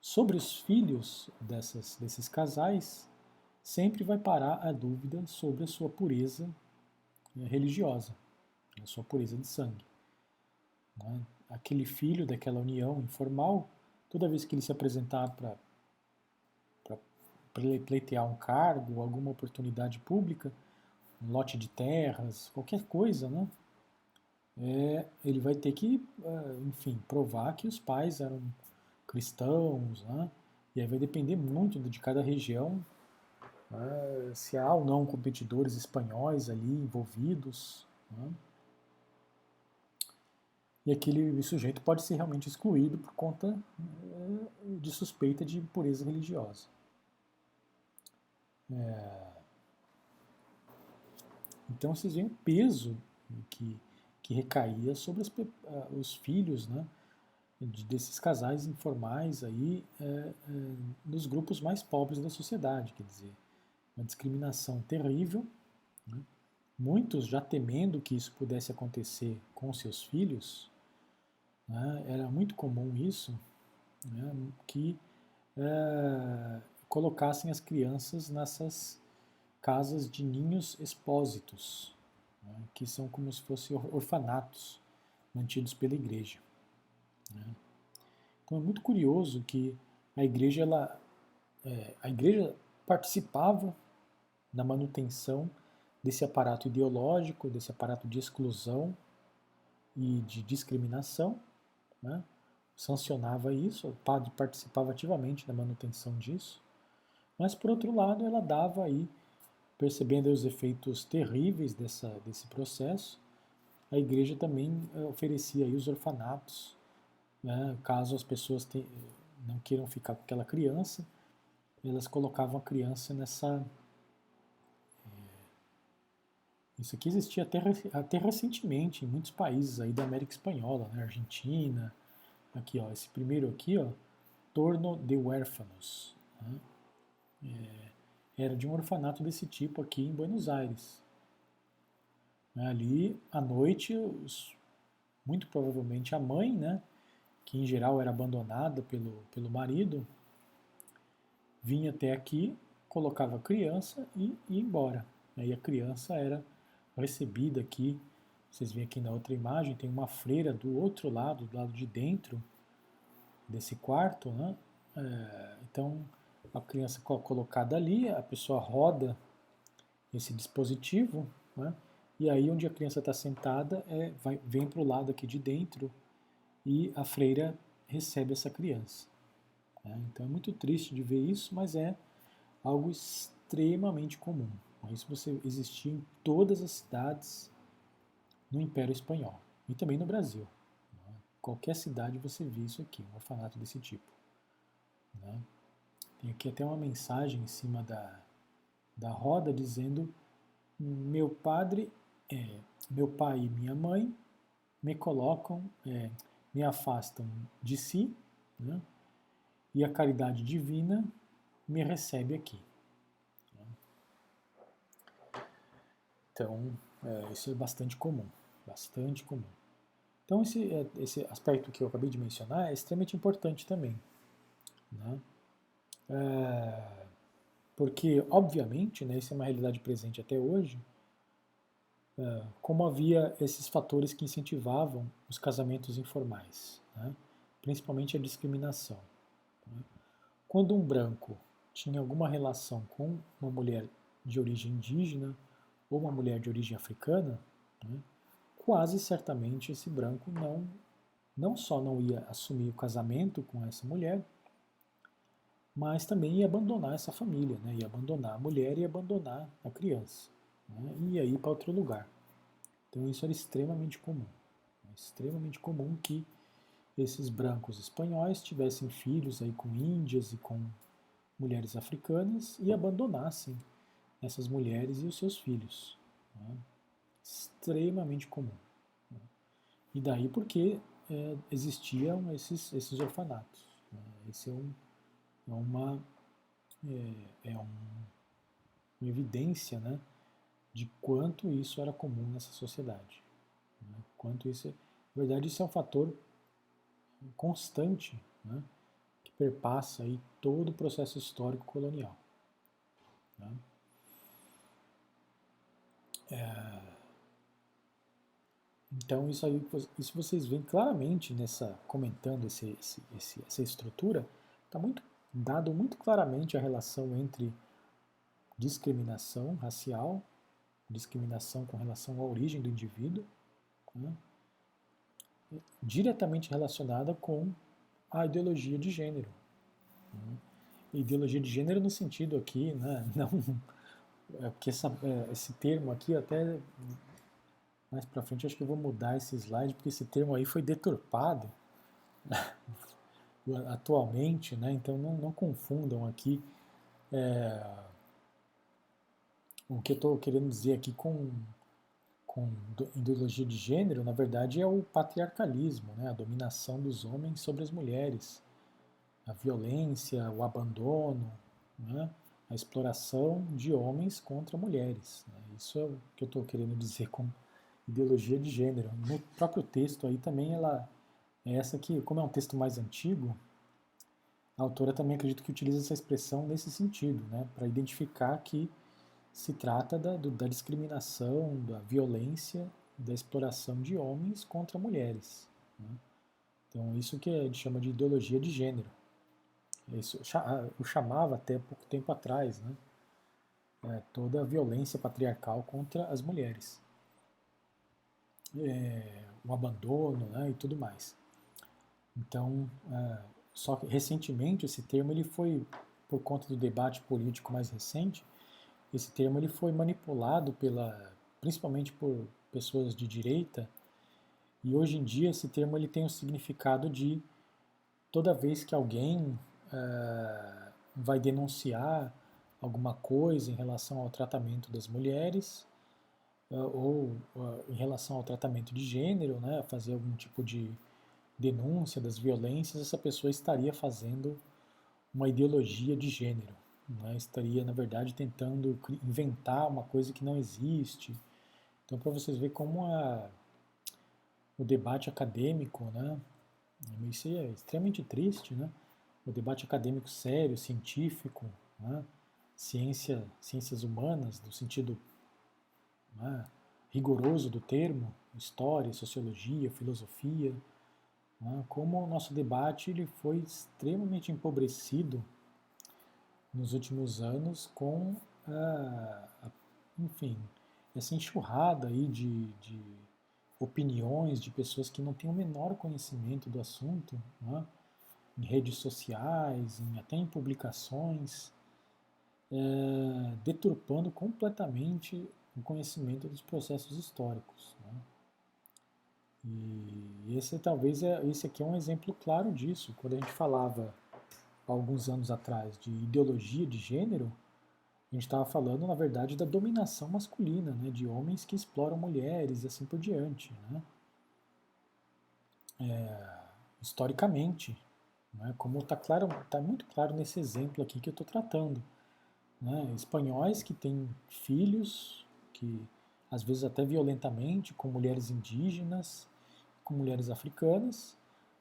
sobre os filhos dessas, desses casais, sempre vai parar a dúvida sobre a sua pureza é, religiosa, a sua pureza de sangue. Né? Aquele filho daquela união informal toda vez que ele se apresentar para pleitear um cargo, alguma oportunidade pública, um lote de terras, qualquer coisa, né? É, ele vai ter que, é, enfim, provar que os pais eram cristãos, né? E aí vai depender muito de cada região, né? se há ou não competidores espanhóis ali envolvidos, né? e aquele sujeito pode ser realmente excluído por conta eh, de suspeita de impureza religiosa. É... Então vocês veem o peso que, que recaía sobre as, os filhos né, desses casais informais aí, é, é, nos grupos mais pobres da sociedade, quer dizer, uma discriminação terrível, né, muitos já temendo que isso pudesse acontecer com seus filhos, né, era muito comum isso, né, que é, colocassem as crianças nessas casas de ninhos expósitos, né, que são como se fossem orfanatos mantidos pela igreja. Então é muito curioso que a igreja, ela, é, a igreja participava da manutenção desse aparato ideológico, desse aparato de exclusão e de discriminação, né? sancionava isso, o padre participava ativamente da manutenção disso, mas por outro lado ela dava aí, percebendo os efeitos terríveis dessa, desse processo, a igreja também eh, oferecia aí os orfanatos, né? caso as pessoas te, não queiram ficar com aquela criança, elas colocavam a criança nessa isso aqui existia até, até recentemente em muitos países aí da América Espanhola, né? Argentina, aqui ó, esse primeiro aqui ó, Torno de Huérfanos. Né? É, era de um orfanato desse tipo aqui em Buenos Aires. Ali, à noite, os, muito provavelmente a mãe, né, que em geral era abandonada pelo, pelo marido, vinha até aqui, colocava a criança e ia embora. Aí a criança era recebida aqui, vocês veem aqui na outra imagem, tem uma freira do outro lado, do lado de dentro desse quarto, né? É, então a criança colocada ali, a pessoa roda esse dispositivo, né? e aí onde a criança está sentada é, vai, vem para o lado aqui de dentro e a freira recebe essa criança. Né? Então é muito triste de ver isso, mas é algo extremamente comum. Isso você existia em todas as cidades no Império Espanhol e também no Brasil. Né? Qualquer cidade você vê isso aqui, um orfanato desse tipo. Né? Tem aqui até uma mensagem em cima da, da roda dizendo: Meu padre, é, meu pai e minha mãe me colocam, é, me afastam de si, né? e a caridade divina me recebe aqui. Então, é, isso é bastante comum, bastante comum. Então, esse, é, esse aspecto que eu acabei de mencionar é extremamente importante também. Né? É, porque, obviamente, né, isso é uma realidade presente até hoje, como havia esses fatores que incentivavam os casamentos informais, né? principalmente a discriminação. Né? Quando um branco tinha alguma relação com uma mulher de origem indígena, ou uma mulher de origem africana, né, quase certamente esse branco não, não só não ia assumir o casamento com essa mulher, mas também ia abandonar essa família, né, ia abandonar a mulher e abandonar a criança, né, e ia ir para outro lugar. Então isso era extremamente comum, né, extremamente comum que esses brancos espanhóis tivessem filhos aí com índias e com mulheres africanas e abandonassem essas mulheres e os seus filhos. Né? Extremamente comum. Né? E daí porque é, existiam esses, esses orfanatos. Né? Esse é, um, é uma, é, é um, uma evidência né, de quanto isso era comum nessa sociedade. Né? Quanto isso, é, na verdade, isso é um fator constante né, que perpassa aí todo o processo histórico colonial. Né? É... Então isso aí, isso vocês veem claramente nessa comentando esse, esse, esse, essa estrutura, está muito dado muito claramente a relação entre discriminação racial, discriminação com relação à origem do indivíduo, né, diretamente relacionada com a ideologia de gênero. Né, ideologia de gênero no sentido aqui, né, não é porque essa, é, esse termo aqui, até mais para frente, acho que eu vou mudar esse slide, porque esse termo aí foi deturpado atualmente, né? então não, não confundam aqui é, o que eu estou querendo dizer aqui com, com ideologia de gênero, na verdade é o patriarcalismo, né? a dominação dos homens sobre as mulheres, a violência, o abandono, né? a exploração de homens contra mulheres. Né? Isso é o que eu estou querendo dizer com ideologia de gênero. No próprio texto aí também ela é essa que, como é um texto mais antigo, a autora também acredito que utiliza essa expressão nesse sentido, né? para identificar que se trata da, do, da discriminação, da violência, da exploração de homens contra mulheres. Né? Então isso que a gente chama de ideologia de gênero. Isso, o chamava até pouco tempo atrás, né? É, toda a violência patriarcal contra as mulheres. É, o abandono né, e tudo mais. Então, é, só que recentemente esse termo ele foi, por conta do debate político mais recente, esse termo ele foi manipulado pela, principalmente por pessoas de direita, e hoje em dia esse termo ele tem o significado de toda vez que alguém uh, vai denunciar alguma coisa em relação ao tratamento das mulheres uh, ou uh, em relação ao tratamento de gênero, né, fazer algum tipo de denúncia das violências, essa pessoa estaria fazendo uma ideologia de gênero. Né, estaria, na verdade, tentando inventar uma coisa que não existe. Então, para vocês verem como a, o debate acadêmico, né, isso é extremamente triste, né, o debate acadêmico sério, científico, né, ciência, ciências humanas, no sentido né, rigoroso do termo, história, sociologia, filosofia, né, como o nosso debate ele foi extremamente empobrecido nos últimos anos com, a, a, enfim, essa enxurrada aí de, de, opiniões de pessoas que não têm o menor conhecimento do assunto, né, em redes sociais, em, até em publicações, é, deturpando completamente o conhecimento dos processos históricos. Né? E esse talvez é, esse aqui é um exemplo claro disso. Quando a gente falava alguns anos atrás de ideologia de gênero, a gente estava falando, na verdade, da dominação masculina, né, de homens que exploram mulheres e assim por diante. Né? É, historicamente, né, como está claro, tá muito claro nesse exemplo aqui que eu estou tratando. Né, espanhóis que têm filhos, que às vezes até violentamente, com mulheres indígenas, com mulheres africanas,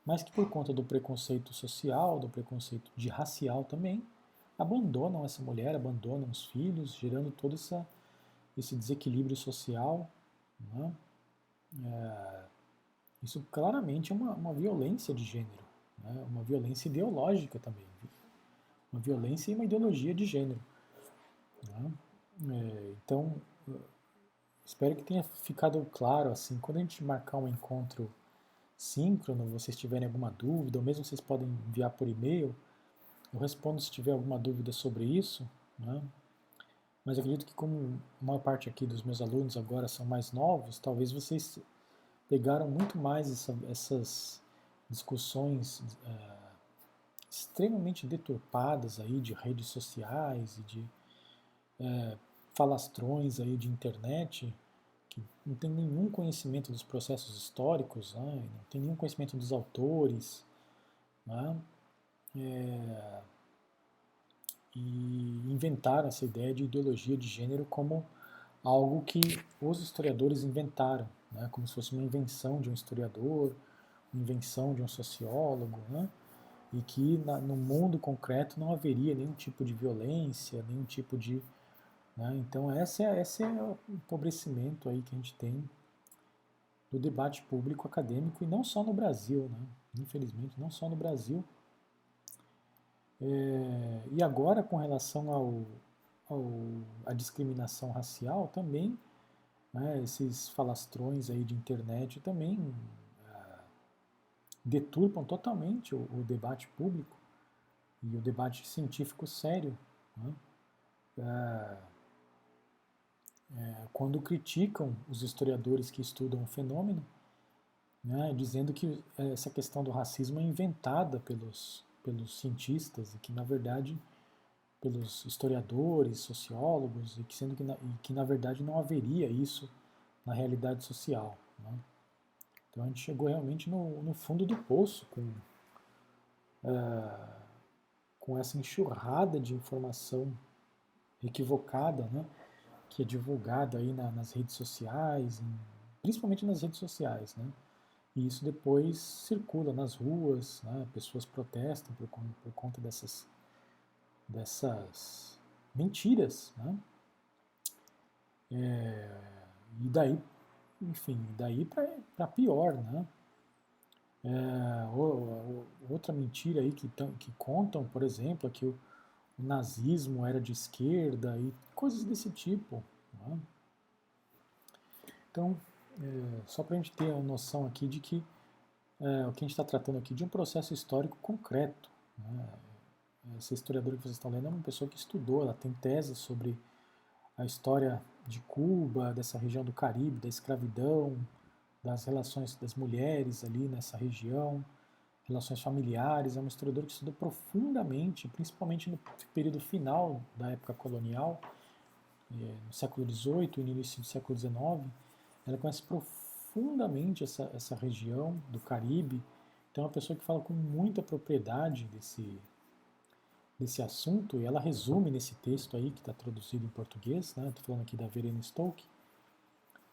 mas que por conta do preconceito social, do preconceito de racial também, abandonam essa mulher, abandonam os filhos, gerando todo essa, esse desequilíbrio social. Né? É, isso claramente é uma, uma violência de gênero, né? uma violência ideológica também, uma violência e uma ideologia de gênero. Né? É, então, espero que tenha ficado claro assim, quando a gente marcar um encontro síncrono, vocês tiverem alguma dúvida, ou mesmo vocês podem enviar por e-mail, eu respondo se tiver alguma dúvida sobre isso, né? mas acredito que como a maior parte aqui dos meus alunos agora são mais novos, talvez vocês pegaram muito mais essa, essas discussões é, extremamente deturpadas aí de redes sociais e de é, falastrões aí de internet que não tem nenhum conhecimento dos processos históricos, né? não tem nenhum conhecimento dos autores, né? é, e inventaram essa ideia de ideologia de gênero como algo que os historiadores inventaram, né? como se fosse uma invenção de um historiador, uma invenção de um sociólogo, né? e que na, no mundo concreto não haveria nenhum tipo de violência, nenhum tipo de né? Então esse é, esse é o empobrecimento aí que a gente tem do debate público acadêmico e não só no Brasil, né? infelizmente não só no Brasil. É, e agora com relação ao, ao à discriminação racial também, né, esses falastrões aí de internet também é, deturpam totalmente o, o, debate público e o debate científico sério. Né? É, é, quando criticam os historiadores que estudam o fenômeno, né, dizendo que essa questão do racismo é inventada pelos, pelos cientistas e que, na verdade, pelos historiadores, sociólogos, e que, sendo que, na, e que, na verdade, não haveria isso na realidade social. Né? Então a gente chegou realmente no, no fundo do poço com, é, com essa enxurrada de informação equivocada, né? Que é divulgada aí na, nas redes sociais, em, principalmente nas redes sociais, né? E isso depois circula nas ruas, né? pessoas protestam por, por conta dessas, dessas mentiras, né? É, e daí, enfim, daí para pior, né? É, outra mentira aí que, que contam, por exemplo, é que o nazismo era de esquerda e coisas desse tipo. Né? Então, é, só para a gente ter a noção aqui de que é, o que a gente está tratando aqui de um processo histórico concreto. Né? Essa historiadora que vocês estão lendo é uma pessoa que estudou, ela tem tese sobre a história de Cuba, dessa região do Caribe, da escravidão, das relações das mulheres ali nessa região relações familiares, é uma historiadora que estudou profundamente, principalmente no período final da época colonial, eh, no século XVIII e início do século XIX. Ela conhece profundamente essa, essa região do Caribe, então é uma pessoa que fala com muita propriedade desse, desse assunto, e ela resume nesse texto aí, que está traduzido em português, né? Estou falando aqui da Verena Stoke.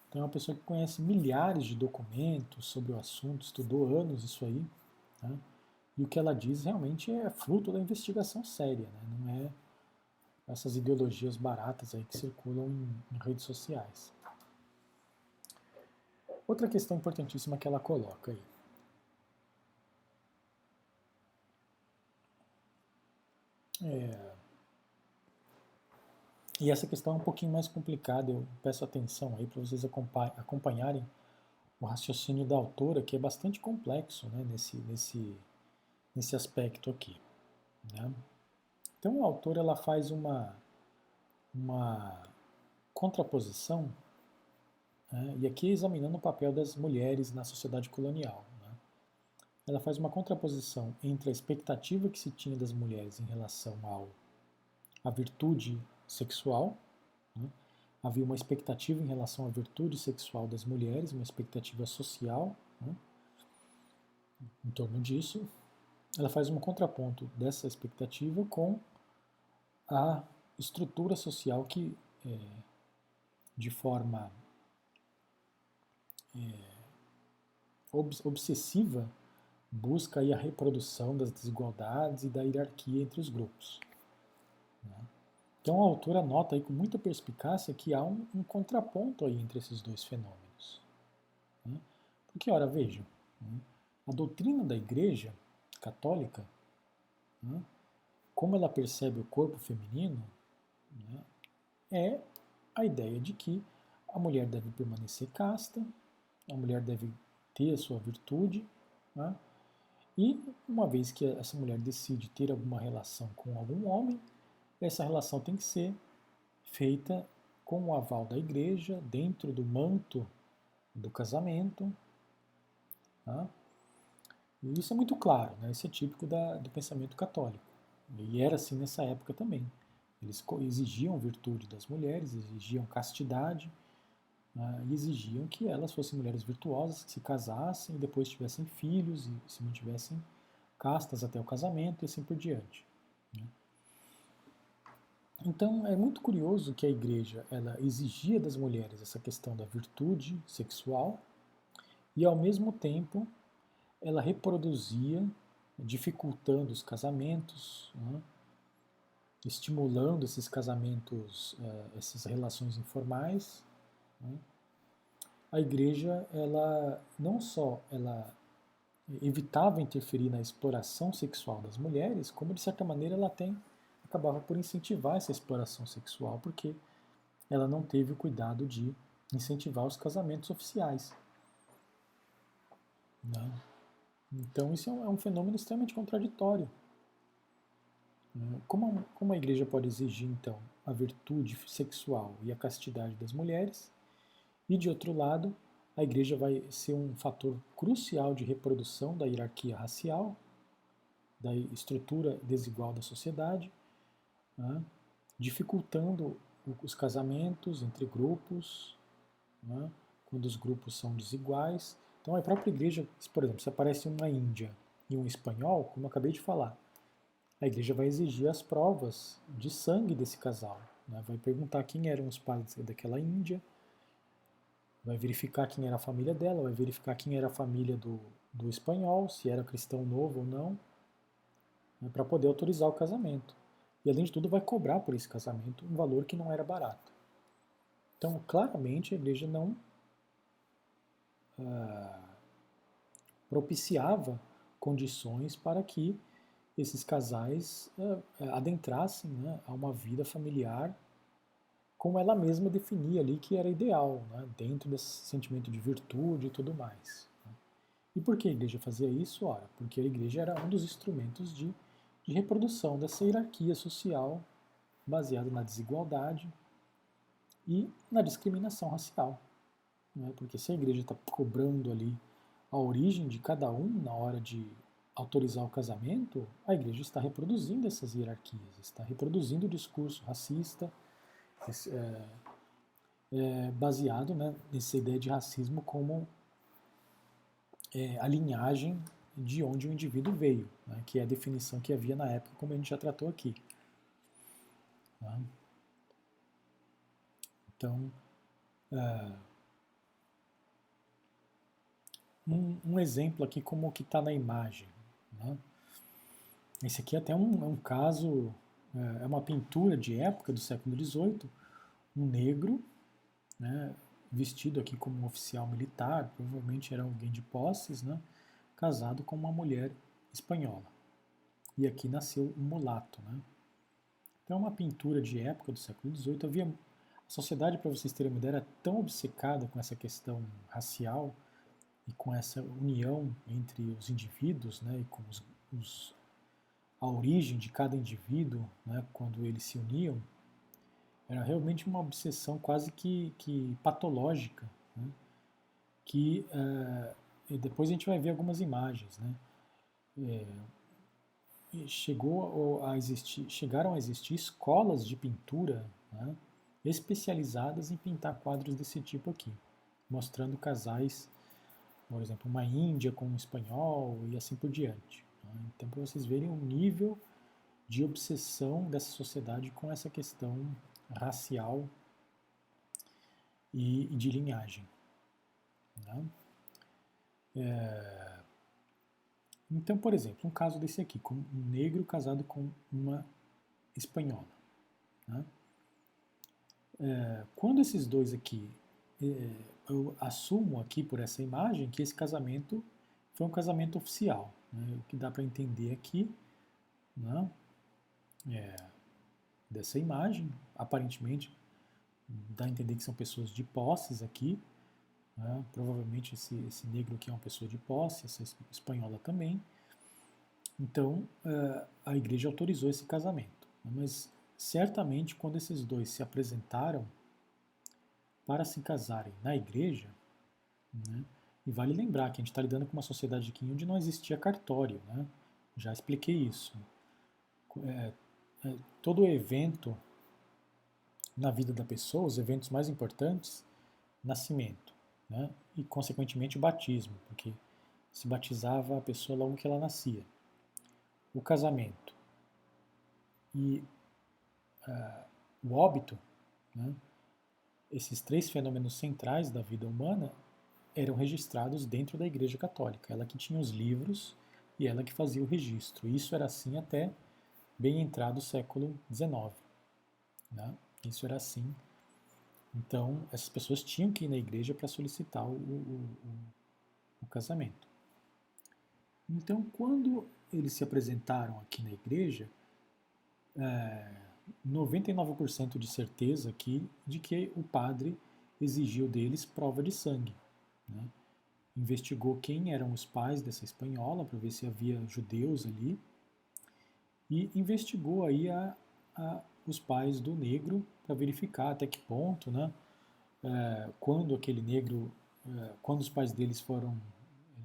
Então é uma pessoa que conhece milhares de documentos sobre o assunto, estudou anos isso aí, né? E o que ela diz realmente é fruto da investigação séria, né? não é essas ideologias baratas aí que circulam em, em redes sociais. Outra questão importantíssima que ela coloca aí. É, e essa questão é um pouquinho mais complicada, eu peço atenção aí para vocês acompanharem o raciocínio da autora, que é bastante complexo né, nesse, nesse, nesse aspecto aqui. Né? Então a autora ela faz uma, uma contraposição, né, e aqui examinando o papel das mulheres na sociedade colonial. Né? Ela faz uma contraposição entre a expectativa que se tinha das mulheres em relação ao, à virtude sexual. Havia uma expectativa em relação à virtude sexual das mulheres, uma expectativa social né? em torno disso. Ela faz um contraponto dessa expectativa com a estrutura social que, é, de forma é, obsessiva, busca a reprodução das desigualdades e da hierarquia entre os grupos. Né? Então a autora nota aí com muita perspicácia que há um, um contraponto aí entre esses dois fenômenos. Né? Porque, ora, vejam, né? a doutrina da Igreja Católica, né? como ela percebe o corpo feminino, é a ideia de que a mulher deve permanecer casta, a mulher deve ter a sua virtude, e uma vez que essa mulher decide ter alguma relação com algum homem, essa relação tem que ser feita com o aval da igreja, dentro do manto do casamento. Tá? E isso é muito claro, né? isso é típico da, do pensamento católico. E era assim nessa época também. Eles exigiam virtude das mulheres, exigiam castidade, né? e exigiam que elas fossem mulheres virtuosas, que se casassem e depois tivessem filhos e se mantivessem castas até o casamento e assim por diante. Então é muito curioso que a igreja ela exigia das mulheres essa questão da virtude sexual e ao mesmo tempo ela reproduzia, dificultando os casamentos, né, estimulando esses casamentos, eh, essas relações informais. Né. A igreja ela não só ela evitava interferir na exploração sexual das mulheres, como de certa maneira ela tem acabava por incentivar essa exploração sexual, porque ela não teve o cuidado de incentivar os casamentos oficiais. Né? Então, isso é um, é fenômeno extremamente contraditório. Como, como a igreja pode exigir, então, a virtude sexual e a castidade das mulheres, e, de outro lado, a igreja vai ser um fator crucial de reprodução da hierarquia racial, da estrutura desigual da sociedade, né, dificultando os casamentos entre grupos, né, quando os grupos são desiguais. Então a própria igreja, por exemplo, se aparece uma índia e um espanhol, como eu acabei de falar, a igreja vai exigir as provas de sangue desse casal. Né, vai perguntar quem eram os pais daquela índia, vai verificar quem era a família dela, vai verificar quem era a família do, do espanhol, se era cristão novo ou não, né, para poder autorizar o casamento. E além de tudo, vai cobrar por esse casamento um valor que não era barato. Então, claramente, a igreja não ah, propiciava condições para que esses casais ah, adentrassem né, a uma vida familiar como ela mesma definia ali que era ideal, né, dentro desse sentimento de virtude e tudo mais. Né. E por que a igreja fazia isso? Ora, porque a igreja era um dos instrumentos de de reprodução dessa hierarquia social baseada na desigualdade e na discriminação racial. Né? Porque se a igreja está cobrando ali a origem de cada um na hora de autorizar o casamento, a igreja está reproduzindo essas hierarquias, está reproduzindo o discurso racista, é, é, baseado né, nessa ideia de racismo como é, a linhagem de onde o indivíduo veio, né, que é a definição que havia na época, como a gente já tratou aqui. Tá? Então, é, um, um, exemplo aqui como que está na imagem. Né? Esse aqui é até um, um caso, é, é uma pintura de época do século XVIII, um negro, né, vestido aqui como um oficial militar, provavelmente era alguém de posses, né, casado com uma mulher espanhola. E aqui nasceu um mulato. Né? Então é uma pintura de época do século XVIII. Havia, a sociedade, para vocês terem uma ideia, era tão obcecada com essa questão racial e com essa união entre os indivíduos né, e com os, os, a origem de cada indivíduo, né, quando eles se uniam, era realmente uma obsessão quase que, que patológica, né? que uh, depois a gente vai ver algumas imagens, né? É, chegou a existir, chegaram a existir escolas de pintura né? especializadas em pintar quadros desse tipo aqui, mostrando casais, por exemplo, uma índia com um espanhol e assim por diante. Né? Então, para vocês verem o nível de obsessão dessa sociedade com essa questão racial e, de linhagem. Né? É, então, por exemplo, um caso desse aqui, com um negro casado com uma espanhola. Né? É, quando esses dois aqui, é, eu assumo aqui por essa imagem que esse casamento foi um casamento oficial. Né? O que dá para entender aqui, né? é, dessa imagem, aparentemente dá a entender que são pessoas de posses aqui, né? provavelmente esse, esse negro aqui é uma pessoa de posse, essa espanhola também. Então uh, a igreja autorizou esse casamento. Mas certamente quando esses dois se apresentaram para se casarem na igreja, né? e vale lembrar que a gente está lidando com uma sociedade aqui onde não existia cartório, né? já expliquei isso. É, é, todo evento na vida da pessoa, os eventos mais importantes, nascimento, né? e consequentemente o batismo, porque se batizava a pessoa logo que ela nascia. O casamento e uh, o óbito, né? esses três fenômenos centrais da vida humana eram registrados dentro da Igreja Católica. Ela que tinha os livros e ela que fazia o registro. Isso era assim até bem entrado o século XIX. Né? Isso era assim. Então, essas pessoas tinham que ir na igreja para solicitar o, o, o, casamento. Então, quando eles se apresentaram aqui na igreja, é, 99% de certeza aqui de que o padre exigiu deles prova de sangue. Né? Investigou quem eram os pais dessa espanhola para ver se havia judeus ali e investigou aí a, a, os pais do negro para verificar até que ponto, né, é, quando aquele negro, é, quando os pais deles foram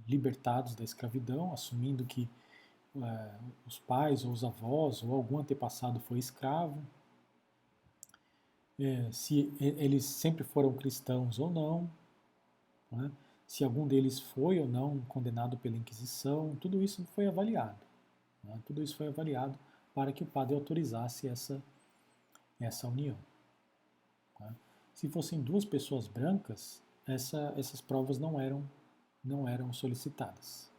libertados da escravidão, assumindo que é, os pais ou os avós ou algum antepassado foi escravo, se eles sempre foram cristãos ou não, né, se algum deles foi ou não condenado pela Inquisição, tudo isso foi avaliado. Né? Tudo isso foi avaliado para que o padre autorizasse essa, essa união. Se fossem duas pessoas brancas, essa, essas provas não eram, não eram solicitadas.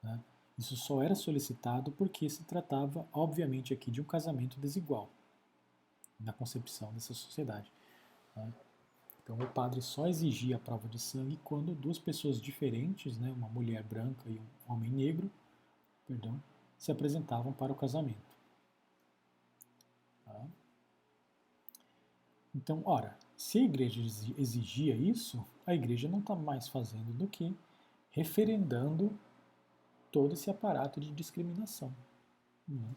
Né? Isso só era solicitado porque se tratava, obviamente, aqui de um casamento desigual na concepção dessa sociedade. Né? Então, o padre só exigia a prova de sangue quando duas pessoas diferentes, né, uma mulher branca e um homem negro, perdão, se apresentavam para o casamento. Tá? Então, ora, se a igreja exigia isso, a igreja não está mais fazendo do que referendando todo esse aparato de discriminação. Né?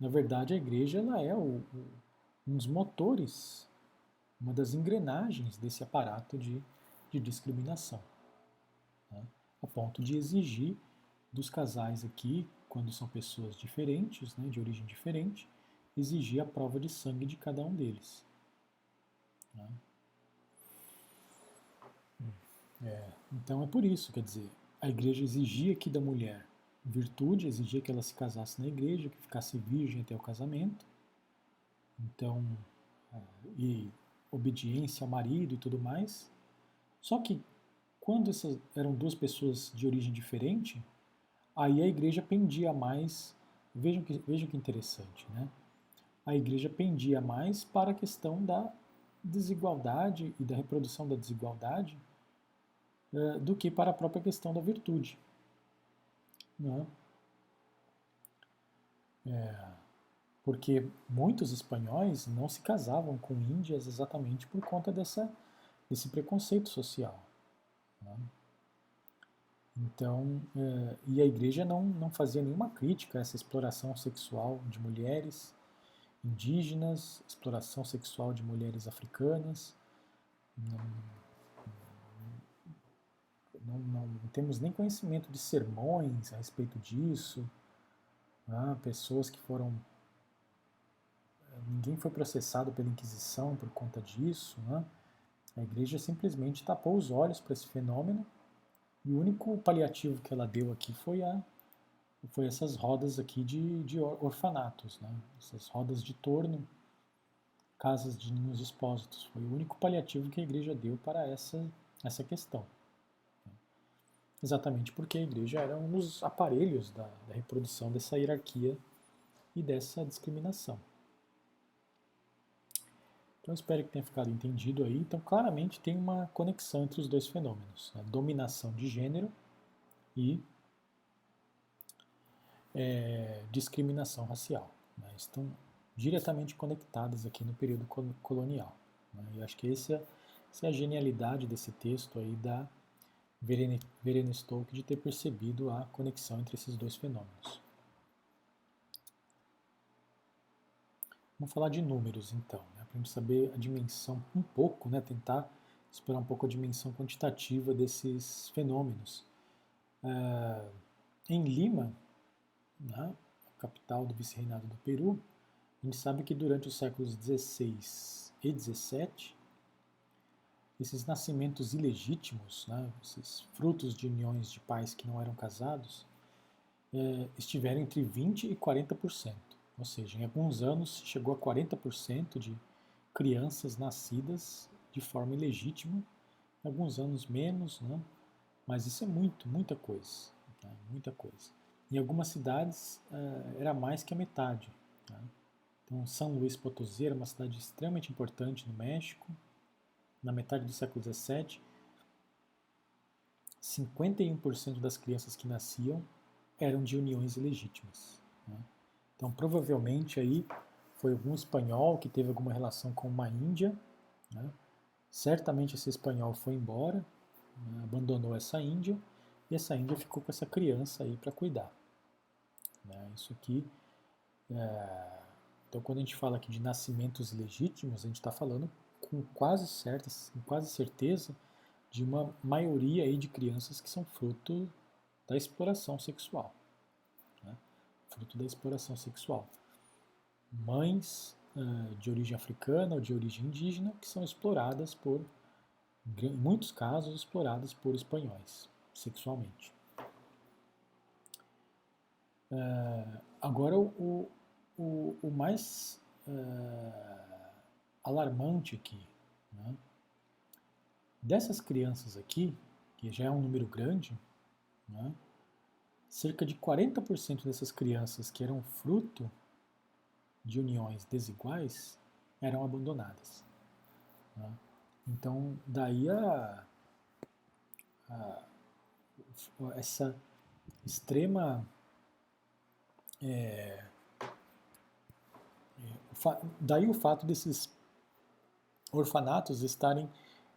Na verdade, a igreja ela é o, o, um dos motores, uma das engrenagens desse aparato de, de discriminação, né? a ponto de exigir dos casais aqui quando são pessoas diferentes, né, de origem diferente, exigir a prova de sangue de cada um deles. Né? É, então é por isso, quer dizer, a igreja exigia aqui da mulher virtude, exigia que ela se casasse na igreja, que ficasse virgem até o casamento. Então, é, e obediência ao marido e tudo mais. Só que quando essas eram duas pessoas de origem diferente, aí a igreja pendia mais. Vejam que, vejam que interessante, né? A igreja pendia mais para a questão da desigualdade e da reprodução da desigualdade é, do que para a própria questão da virtude. Né? É, porque muitos espanhóis não se casavam com índias exatamente por conta dessa, desse preconceito social. Né? Então, é, e a igreja não, não fazia nenhuma crítica a essa exploração sexual de mulheres indígenas, exploração sexual de mulheres africanas. Não, não, não, não temos nem conhecimento de sermões a respeito disso. Né? Pessoas que foram. Ninguém foi processado pela Inquisição por conta disso. Né? A igreja simplesmente tapou os olhos para esse fenômeno e o único paliativo que ela deu aqui foi a foi essas rodas aqui de, de orfanatos, né? essas rodas de torno, casas de ninhos expósitos. Foi o único paliativo que a igreja deu para essa, essa questão exatamente porque a igreja era um dos aparelhos da, da reprodução dessa hierarquia e dessa discriminação. Então espero que tenha ficado entendido aí. Então claramente tem uma conexão entre os dois fenômenos, né? dominação de gênero e é, discriminação racial. Né? Estão diretamente conectadas aqui no período colonial. Né? E acho que essa, essa é a genialidade desse texto aí da Verena Stoke de ter percebido a conexão entre esses dois fenômenos. Vamos falar de números então, né, para saber a dimensão um pouco, né, tentar explorar um pouco a dimensão quantitativa desses fenômenos. É, em Lima, né, capital do vice-reinado do Peru, a gente sabe que durante os séculos XVI e XVII, esses nascimentos ilegítimos, né, esses frutos de uniões de pais que não eram casados, é, estiveram entre 20% e 40%. Ou seja, em alguns anos chegou a 40% de crianças nascidas de forma ilegítima, em alguns anos menos, né? mas isso é muito, muita coisa. Tá? Muita coisa. Em algumas cidades é, era mais que a metade. Tá? Então, São Luís Potosí era uma cidade extremamente importante no México, na metade do século XVII, 51% das crianças que nasciam eram de uniões ilegítimas. Né? Então, provavelmente aí foi algum espanhol que teve alguma relação com uma índia. Né? Certamente esse espanhol foi embora, né? abandonou essa índia e essa índia ficou com essa criança aí para cuidar. Né? Isso aqui. É... Então, quando a gente fala aqui de nascimentos ilegítimos, a gente está falando com quase com quase certeza de uma maioria aí de crianças que são fruto da exploração sexual. Né? Fruto da exploração sexual. Mães uh, de origem africana ou de origem indígena que são exploradas por, em muitos casos, exploradas por espanhóis sexualmente. Uh, agora, o, o, o mais uh, alarmante aqui. Né? Dessas crianças aqui, que já é um número grande, né? cerca de 40% dessas crianças que eram fruto de uniões desiguais eram abandonadas. Né? Então, daí a, a, essa extrema é daí o fato desses orfanatos estarem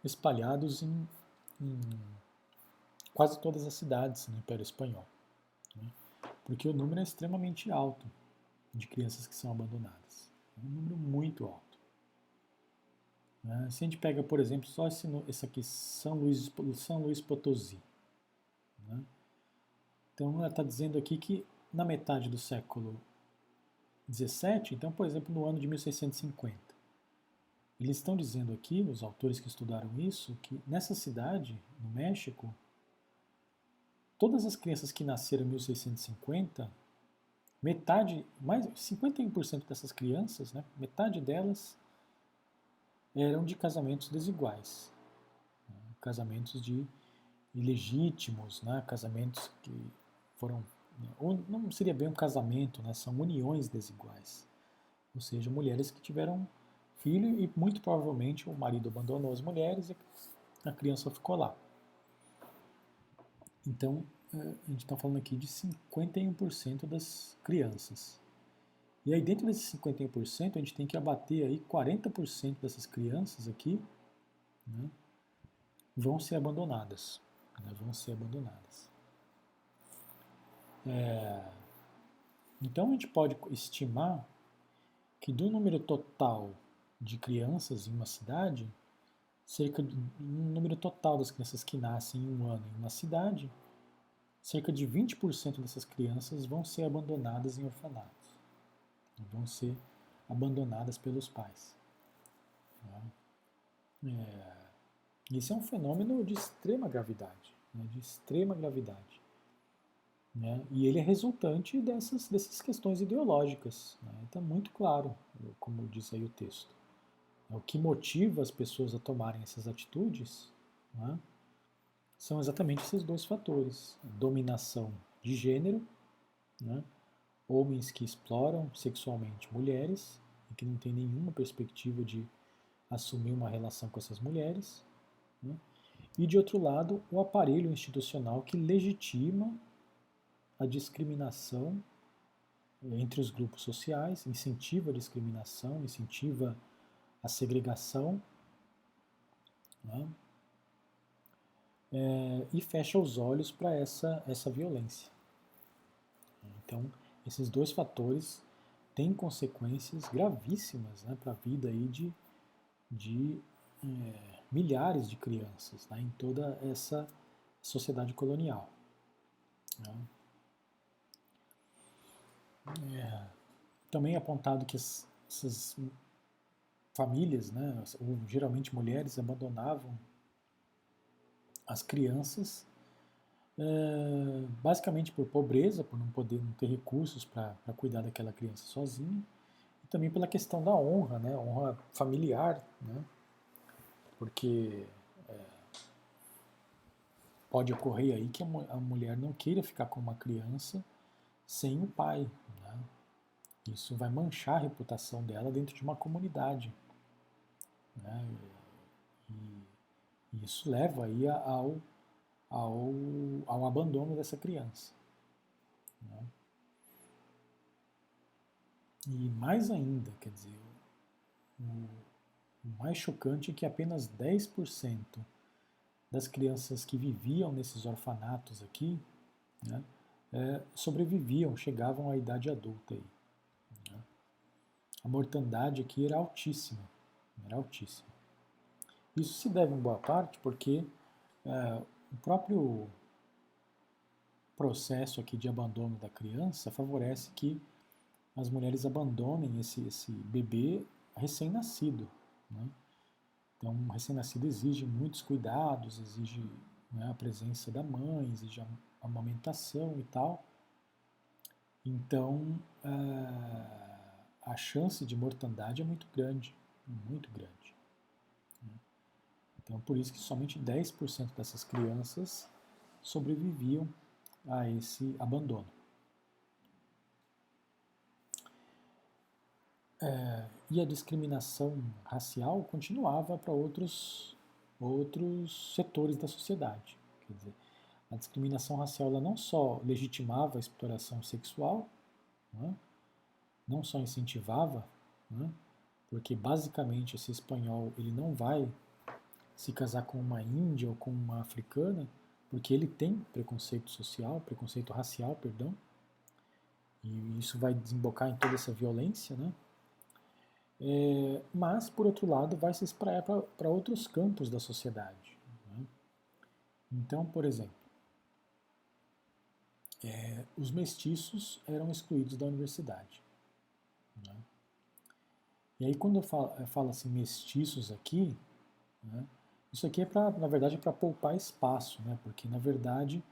espalhados em, em quase todas as cidades no Império Espanhol. Né? Porque o número é extremamente alto de crianças que são abandonadas. É um número muito alto. Né? Se a gente pega, por exemplo, só esse, esse aqui, São Luís, São Luís Potosí. Né? Então ela está dizendo aqui que na metade do século 17, então, por exemplo, no ano de 1650, eles estão dizendo aqui, os autores que estudaram isso, que nessa cidade, no México, todas as crianças que nasceram em 1650, metade, mais 51% dessas crianças, né, metade delas eram de casamentos desiguais, né, casamentos de ilegítimos, né, casamentos que foram não seria bem um casamento, né, são uniões desiguais, ou seja, mulheres que tiveram filho e muito provavelmente o marido abandonou as mulheres e a criança ficou lá. Então, eh, a gente está falando aqui de 51% das crianças. E aí dentro desses 51%, a gente tem que abater aí 40% dessas crianças aqui né, vão ser abandonadas. Né, vão ser abandonadas. É, então a gente pode estimar que do número total de crianças em uma cidade, cerca um número total das crianças que nascem em um ano em uma cidade, cerca de 20% dessas crianças vão ser abandonadas em orfanatos. Vão ser abandonadas pelos pais. Né? É, esse é um fenômeno de extrema gravidade, né? de extrema gravidade. Né? E ele é resultante dessas, dessas questões ideológicas. Né? Está muito claro, como diz aí o texto. O que motiva as pessoas a tomarem essas atitudes né? são exatamente esses dois fatores: dominação de gênero, né? homens que exploram sexualmente mulheres e que não têm nenhuma perspectiva de assumir uma relação com essas mulheres, né? e de outro lado, o aparelho institucional que legitima a discriminação entre os grupos sociais, incentiva a discriminação, incentiva a segregação, né? é, e fecha os olhos para essa, essa violência. Então, esses dois fatores têm consequências gravíssimas né, para a vida aí de, de é, milhares de crianças né, em toda essa sociedade colonial. Né. É, também é apontado que as, essas famílias, né, ou geralmente mulheres, abandonavam as crianças é, basicamente por pobreza, por não poder não ter recursos para cuidar daquela criança sozinha, e também pela questão da honra, né, honra familiar, né, porque é, pode ocorrer aí que a, mulher não queira ficar com uma criança sem o pai. Né? Isso vai manchar a reputação dela dentro de uma comunidade. Né? E, e isso leva aí ao, ao, ao abandono dessa criança. Né? E mais ainda, quer dizer, o mais chocante é que apenas 10% das crianças que viviam nesses orfanatos aqui né, é, sobreviviam, chegavam à idade adulta. Aí, né? A mortandade aqui era altíssima, era altíssima. Isso se deve em boa parte porque é, o próprio processo aqui de abandono da criança favorece que as mulheres abandonem esse, esse bebê recém-nascido. Né? Então, um recém-nascido exige muitos cuidados, exige né, a presença da mãe, exige a amamentação e tal. Então, a chance de mortandade é muito grande, muito grande. Né? Então, por isso que somente 10% dessas crianças sobreviviam a esse abandono. É, e a discriminação racial continuava para outros, outros setores da sociedade. Quer dizer, a discriminação racial não só legitimava a exploração sexual, né, não só incentivava, né, porque basicamente esse espanhol ele não vai se casar com uma índia ou com uma africana, porque ele tem preconceito social, preconceito racial, perdão, e isso vai desembocar em toda essa violência, né? É, mas, por outro lado, vai se espraiar para outros campos da sociedade. Né? Então, por exemplo, é, os mestiços eram excluídos da universidade. Né? E aí quando eu falo, eu falo assim mestiços aqui, né, isso aqui é para, na verdade, é para poupar espaço, né? Porque na verdade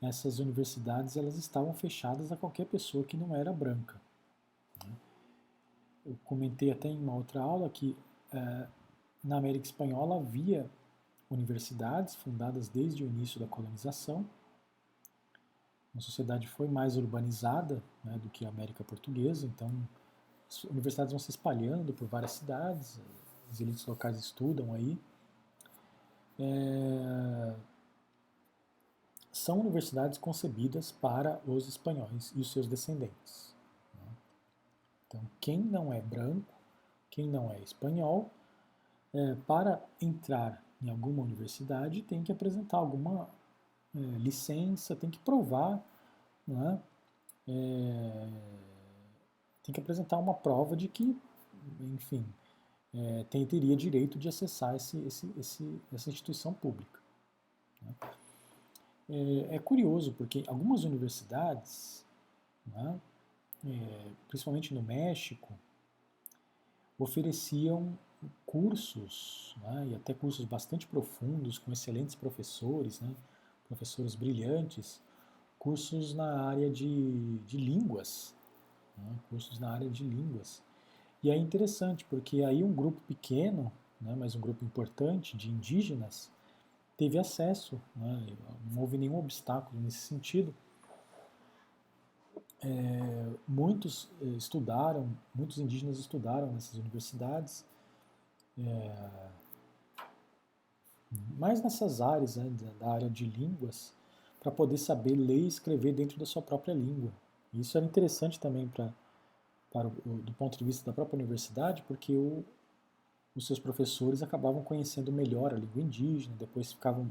essas universidades elas estavam fechadas a qualquer pessoa que não era branca. Eu comentei até em uma outra aula que é, na América Espanhola havia universidades fundadas desde o início da colonização. A sociedade foi mais urbanizada né, do que a América Portuguesa, então as universidades vão se espalhando por várias cidades, as elites locais estudam aí. É, são universidades concebidas para os espanhóis e os seus descendentes. Então, quem não é branco, quem não é espanhol, é, para entrar em alguma universidade tem que apresentar alguma é, licença, tem que provar, né? é, tem que apresentar uma prova de que, enfim, é, tem, teria direito de acessar esse, esse, esse, essa instituição pública. Né? É, é, curioso porque algumas universidades, né, é, principalmente no México, ofereciam cursos, né, e até cursos bastante profundos, com excelentes professores, né, professores brilhantes, cursos na área de, de línguas, né, cursos na área de línguas. E é interessante, porque aí um grupo pequeno, né, mas um grupo importante de indígenas, teve acesso, né, não houve nenhum obstáculo nesse sentido. É, muitos eh, estudaram, muitos indígenas estudaram nessas universidades, é, mais nessas áreas, né, da área de línguas, para poder saber ler e escrever dentro da sua própria língua. Isso era interessante também para, para o, do ponto de vista da própria universidade, porque o, os seus professores acabavam conhecendo melhor a língua indígena, depois ficavam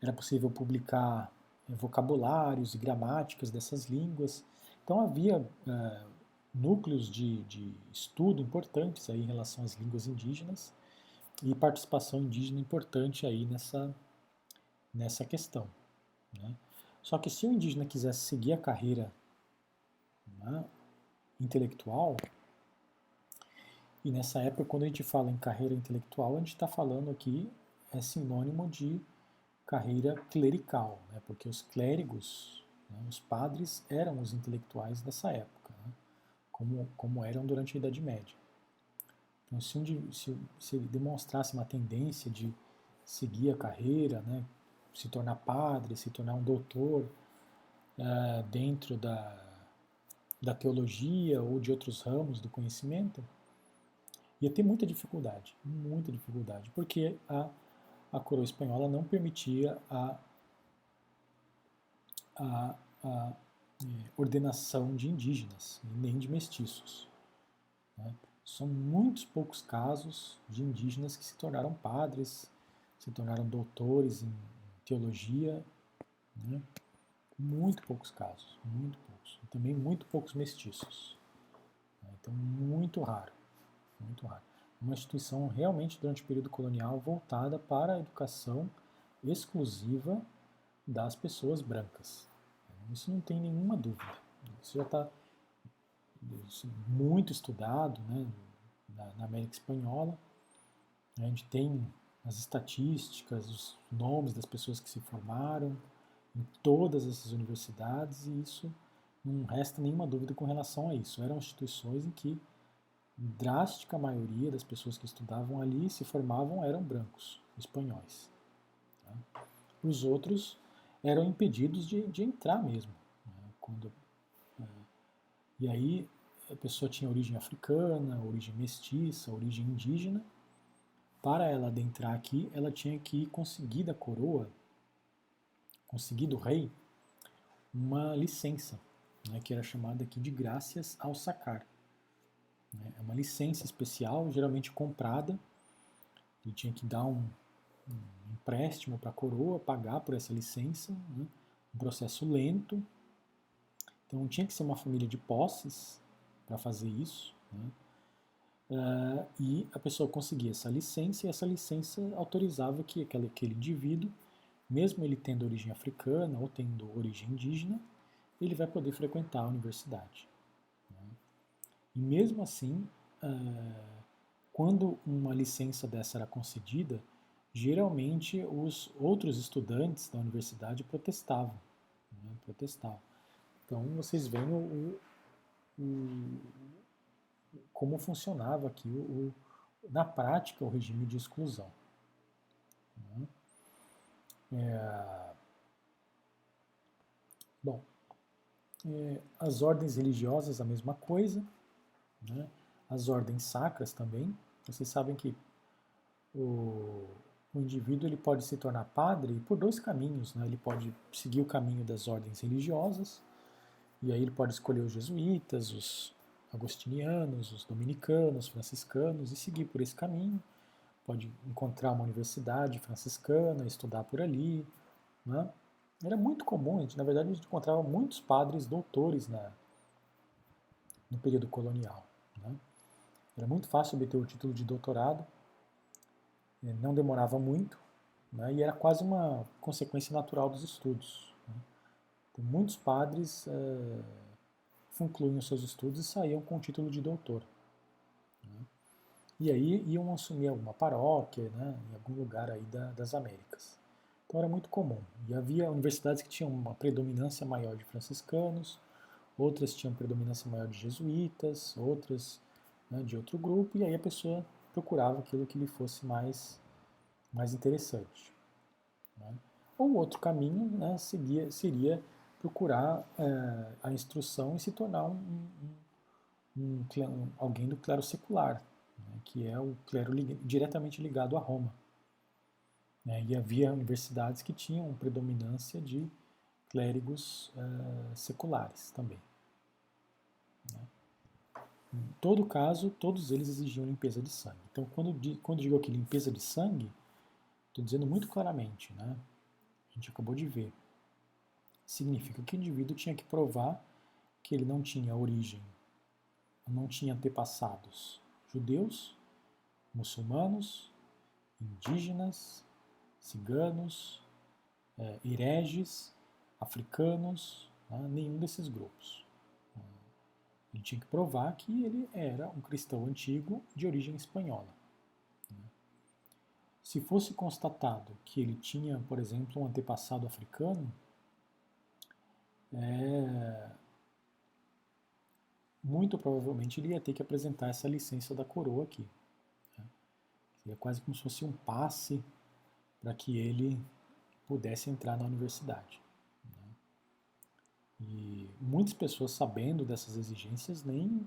era possível publicar é, vocabulários e gramáticas dessas línguas. Então havia é, núcleos de, de estudo importantes aí em relação às línguas indígenas e participação indígena importante aí nessa, nessa questão. Né? Só que se o indígena quisesse seguir a carreira né, intelectual, e nessa época, quando a gente fala em carreira intelectual, a gente está falando aqui, é sinônimo de carreira clerical, né, porque os clérigos, né, os padres, eram os intelectuais dessa época como, como eram durante a Idade Média. Então, se, um, se, se ele demonstrasse uma tendência de seguir a carreira, né, se tornar padre, se tornar um doutor uh, dentro da, da teologia ou de outros ramos do conhecimento, ia ter muita dificuldade, muita dificuldade, porque a, a coroa espanhola não permitia a, a, a é, ordenação de indígenas, nem de mestiços. Né? São muitos poucos casos de indígenas que se tornaram padres, se tornaram doutores em teologia, né? muito poucos casos, muito poucos. E também muito poucos mestiços. Né? Então, muito raro, muito raro. Uma instituição realmente durante o período colonial voltada para a educação exclusiva das pessoas brancas. Isso não tem nenhuma dúvida. Isso já está muito estudado né, na, na, América Espanhola. A gente tem as estatísticas, os nomes das pessoas que se formaram em todas essas universidades e isso não resta nenhuma dúvida com relação a isso. Eram instituições em que drástica maioria das pessoas que estudavam ali se formavam eram brancos, espanhóis. Tá? Os outros eram impedidos de, de entrar mesmo. Né? Quando, é, e aí a pessoa tinha origem africana, origem mestiça, origem indígena. Para ela adentrar aqui, ela tinha que conseguir da coroa, conseguir do rei, uma licença, né, que era chamada aqui de graças ao sacar. Né? É uma licença especial, geralmente comprada. Ele tinha que dar um, um empréstimo para a coroa pagar por essa licença, né? um processo lento. Então tinha que ser uma família de posses para fazer isso. Né? Uh, e a pessoa conseguia essa licença e essa licença autorizava que aquele, aquele indivíduo, mesmo ele tendo origem africana ou tendo origem indígena, ele vai poder frequentar a universidade. E mesmo assim, uh, quando uma licença dessa era concedida, geralmente os outros estudantes da universidade protestavam. né, protestavam. Então vocês veem o, o, como funcionava aqui o, na prática o regime de exclusão. Né. É, bom, é, as ordens religiosas a mesma coisa, né, as ordens sacras também. Vocês sabem que o, o indivíduo ele pode se tornar padre por dois caminhos. Né? Ele pode seguir o caminho das ordens religiosas, e aí ele pode escolher os jesuítas, os agostinianos, os dominicanos, franciscanos, e seguir por esse caminho. Pode encontrar uma universidade franciscana, estudar por ali. Né? Era muito comum, na verdade a gente encontrava muitos padres doutores na, no período colonial. Né? Era muito fácil obter o título de doutorado é, não demorava muito né, e era quase uma consequência natural dos estudos. Né. Então, muitos padres concluíam seus estudos e saíam com o título de doutor. Né. E aí iam assumir alguma paróquia né, em algum lugar aí da, das Américas. Então era muito comum. E havia universidades que tinham uma predominância maior de franciscanos, outras tinham predominância maior de jesuítas, outras né, de outro grupo, e aí a pessoa procurava aquilo que lhe fosse mais, mais interessante. Né? Ou outro caminho né, seria, seria procurar é, a instrução e se tornar um, um, um, alguém do clero secular, né, que é o clero li diretamente ligado a Roma. Né, e havia universidades que tinham predominância de clérigos é, seculares também. Em todo caso, todos eles exigiam limpeza de sangue. Então, quando, quando digo aqui limpeza de sangue, estou dizendo muito claramente, né? A gente acabou de ver. Significa que o indivíduo tinha que provar que ele não tinha origem, não tinha antepassados judeus, muçulmanos, indígenas, ciganos, é, hereges, africanos, né? nenhum desses grupos. Ele tinha que provar que ele era um cristão antigo de origem espanhola. Né? Se fosse constatado que ele tinha, por exemplo, um antepassado africano, é, muito provavelmente ele ia ter que apresentar essa licença da coroa aqui. Né? Seria quase como se fosse um passe para que ele pudesse entrar na universidade. E muitas pessoas, sabendo dessas exigências, nem,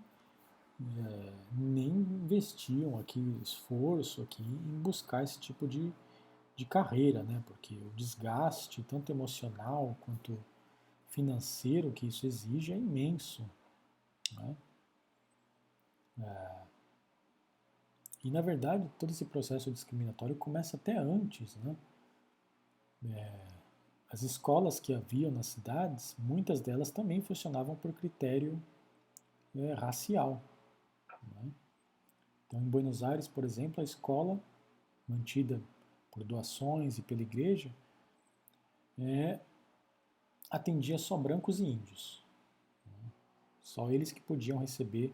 é, nem investiam aqui esforço aqui em buscar esse tipo de, de carreira, né? porque o desgaste, tanto emocional quanto financeiro que isso exige, é imenso. Né? É, e, na verdade, todo esse processo discriminatório começa até antes. Né? É, as escolas que haviam nas cidades, muitas delas também funcionavam por critério é, racial. Né? Então, em Buenos Aires, por exemplo, a escola, mantida por doações e pela igreja, é, atendia só brancos e índios. Né? Só eles que podiam receber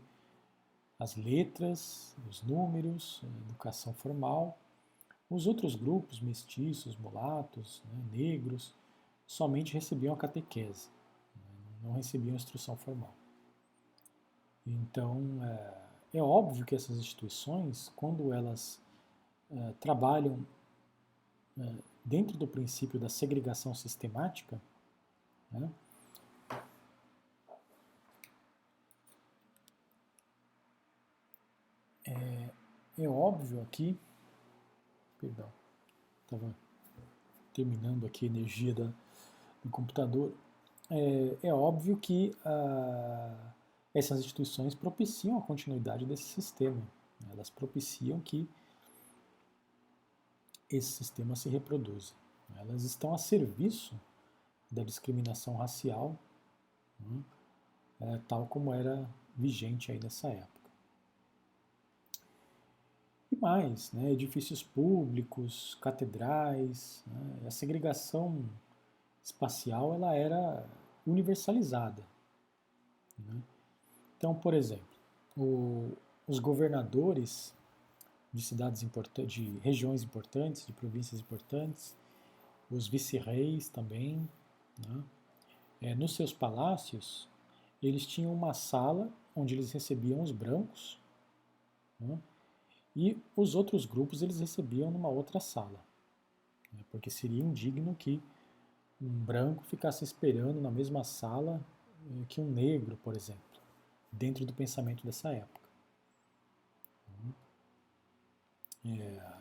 as letras, os números, a educação formal. Os outros grupos, mestiços, mulatos, né, negros, somente recebiam a catequese, né, não recebiam instrução formal. Então, é, é óbvio que essas instituições, quando elas é, trabalham é, dentro do princípio da segregação sistemática, né, é, é óbvio aqui, perdão, estava terminando aqui a energia da, no computador, é, é óbvio que ah, essas instituições propiciam a continuidade desse sistema. Né? Elas propiciam que esse sistema se reproduza. Elas estão a serviço da discriminação racial, né? é, tal como era vigente aí nessa época. E mais, né, edifícios públicos, catedrais, né, a segregação espacial ela era universalizada. Né? Então, por exemplo, o, os governadores de cidades importantes, de regiões importantes, de províncias importantes, os vice-reis também, né? é, nos seus palácios, eles tinham uma sala onde eles recebiam os brancos, né? e os outros grupos eles recebiam numa outra sala, né? porque seria indigno que um branco ficasse esperando na mesma sala eh, que um negro, por exemplo, dentro do pensamento dessa época. É,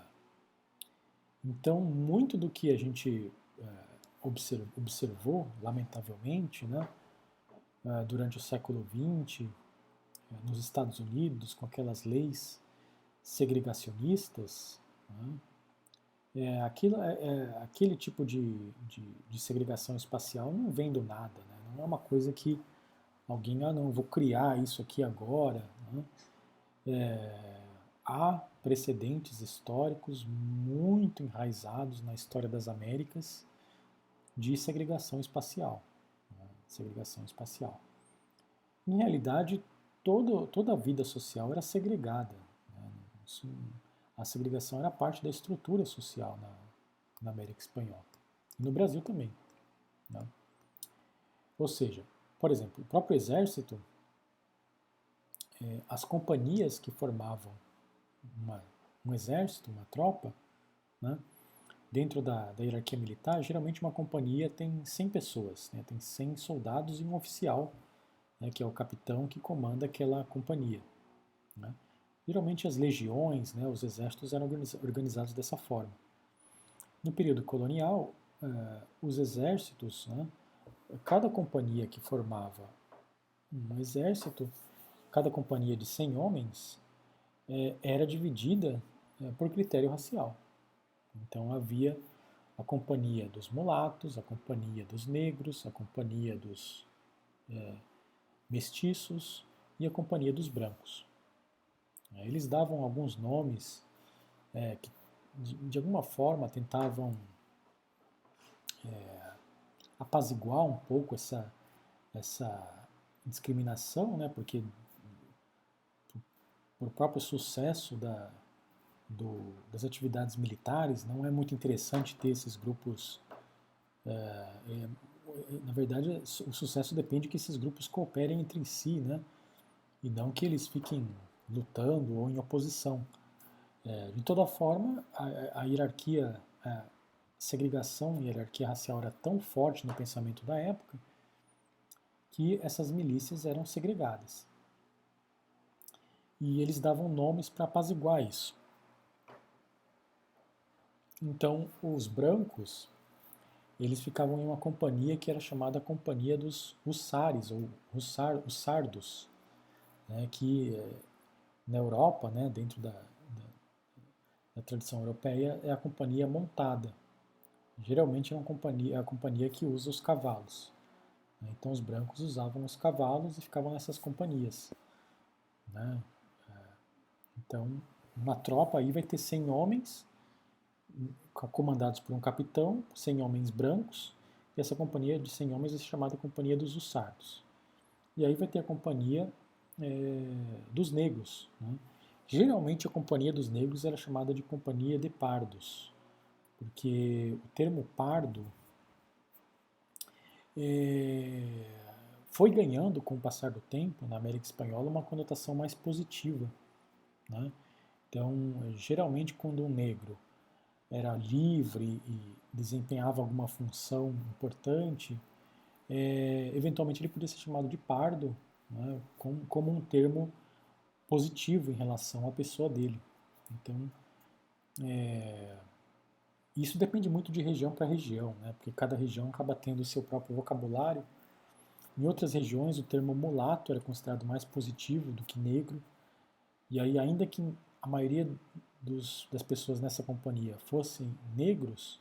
então, muito do que a gente é, observou, lamentavelmente, né, é, durante o século XX, nos Estados Unidos, com aquelas leis segregacionistas, né, é, aquilo, é, é, aquele tipo de, de, de, segregação espacial não vem do nada, né? não é uma coisa que alguém, ah não, vou criar isso aqui agora. Né? É, há precedentes históricos muito enraizados na história das Américas de segregação espacial. Né? Segregação espacial. Em realidade, todo, toda a vida social era segregada. Né? Isso, a segregação era parte da estrutura social na, na América Espanhola. E no Brasil também. Né? Ou seja, por exemplo, o próprio exército, é, as companhias que formavam uma, um exército, uma tropa, né, dentro da, da, hierarquia militar, geralmente uma companhia tem 100 pessoas, né, tem 100 soldados e um oficial, né, que é o capitão que comanda aquela companhia. Né. Geralmente as legiões, né, os exércitos eram organizados dessa forma. No período colonial, uh, os exércitos, né, cada companhia que formava um exército, cada companhia de 100 homens, é, era dividida é, por critério racial. Então havia a companhia dos mulatos, a companhia dos negros, a companhia dos é, mestiços e a companhia dos brancos. Eles davam alguns nomes é, que, de, de, alguma forma, tentavam é, apaziguar um pouco essa, essa discriminação, né, porque por próprio sucesso da, do, das atividades militares, não é muito interessante ter esses grupos. É, é, na verdade, o sucesso depende que esses grupos cooperem entre si, né? E não que eles fiquem lutando ou em oposição. É, de toda forma, a, a hierarquia, a segregação e a hierarquia racial era tão forte no pensamento da época que essas milícias eram segregadas e eles davam nomes para apaziguar isso. Então, os brancos, eles ficavam em uma companhia que era chamada Companhia dos Hussares, ou Hussar, Hussardos, né, que na Europa, né, dentro da, da, da, tradição europeia, é a companhia montada. Geralmente é, uma companhia, é a companhia que usa os cavalos. Né. Então, os brancos usavam os cavalos e ficavam nessas companhias. Né? Então, uma tropa aí vai ter 100 homens, comandados por um capitão, 100 homens brancos, e essa companhia de 100 homens é chamada Companhia dos Hussardos. E aí vai ter a Companhia é, dos Negros. Né? Geralmente a Companhia dos Negros era chamada de Companhia de Pardos, porque o termo pardo é, foi ganhando, com o passar do tempo, na América Espanhola, uma conotação mais positiva né? Então, geralmente, quando um negro era livre e desempenhava alguma função importante, é, eventualmente ele podia ser chamado de pardo, né, como, como, um termo positivo em relação à pessoa dele. Então, é, isso depende muito de região para região, né, porque cada região acaba tendo o seu próprio vocabulário. Em outras regiões, o termo mulato era considerado mais positivo do que negro. E aí, ainda que a maioria dos, das pessoas nessa companhia fossem negros,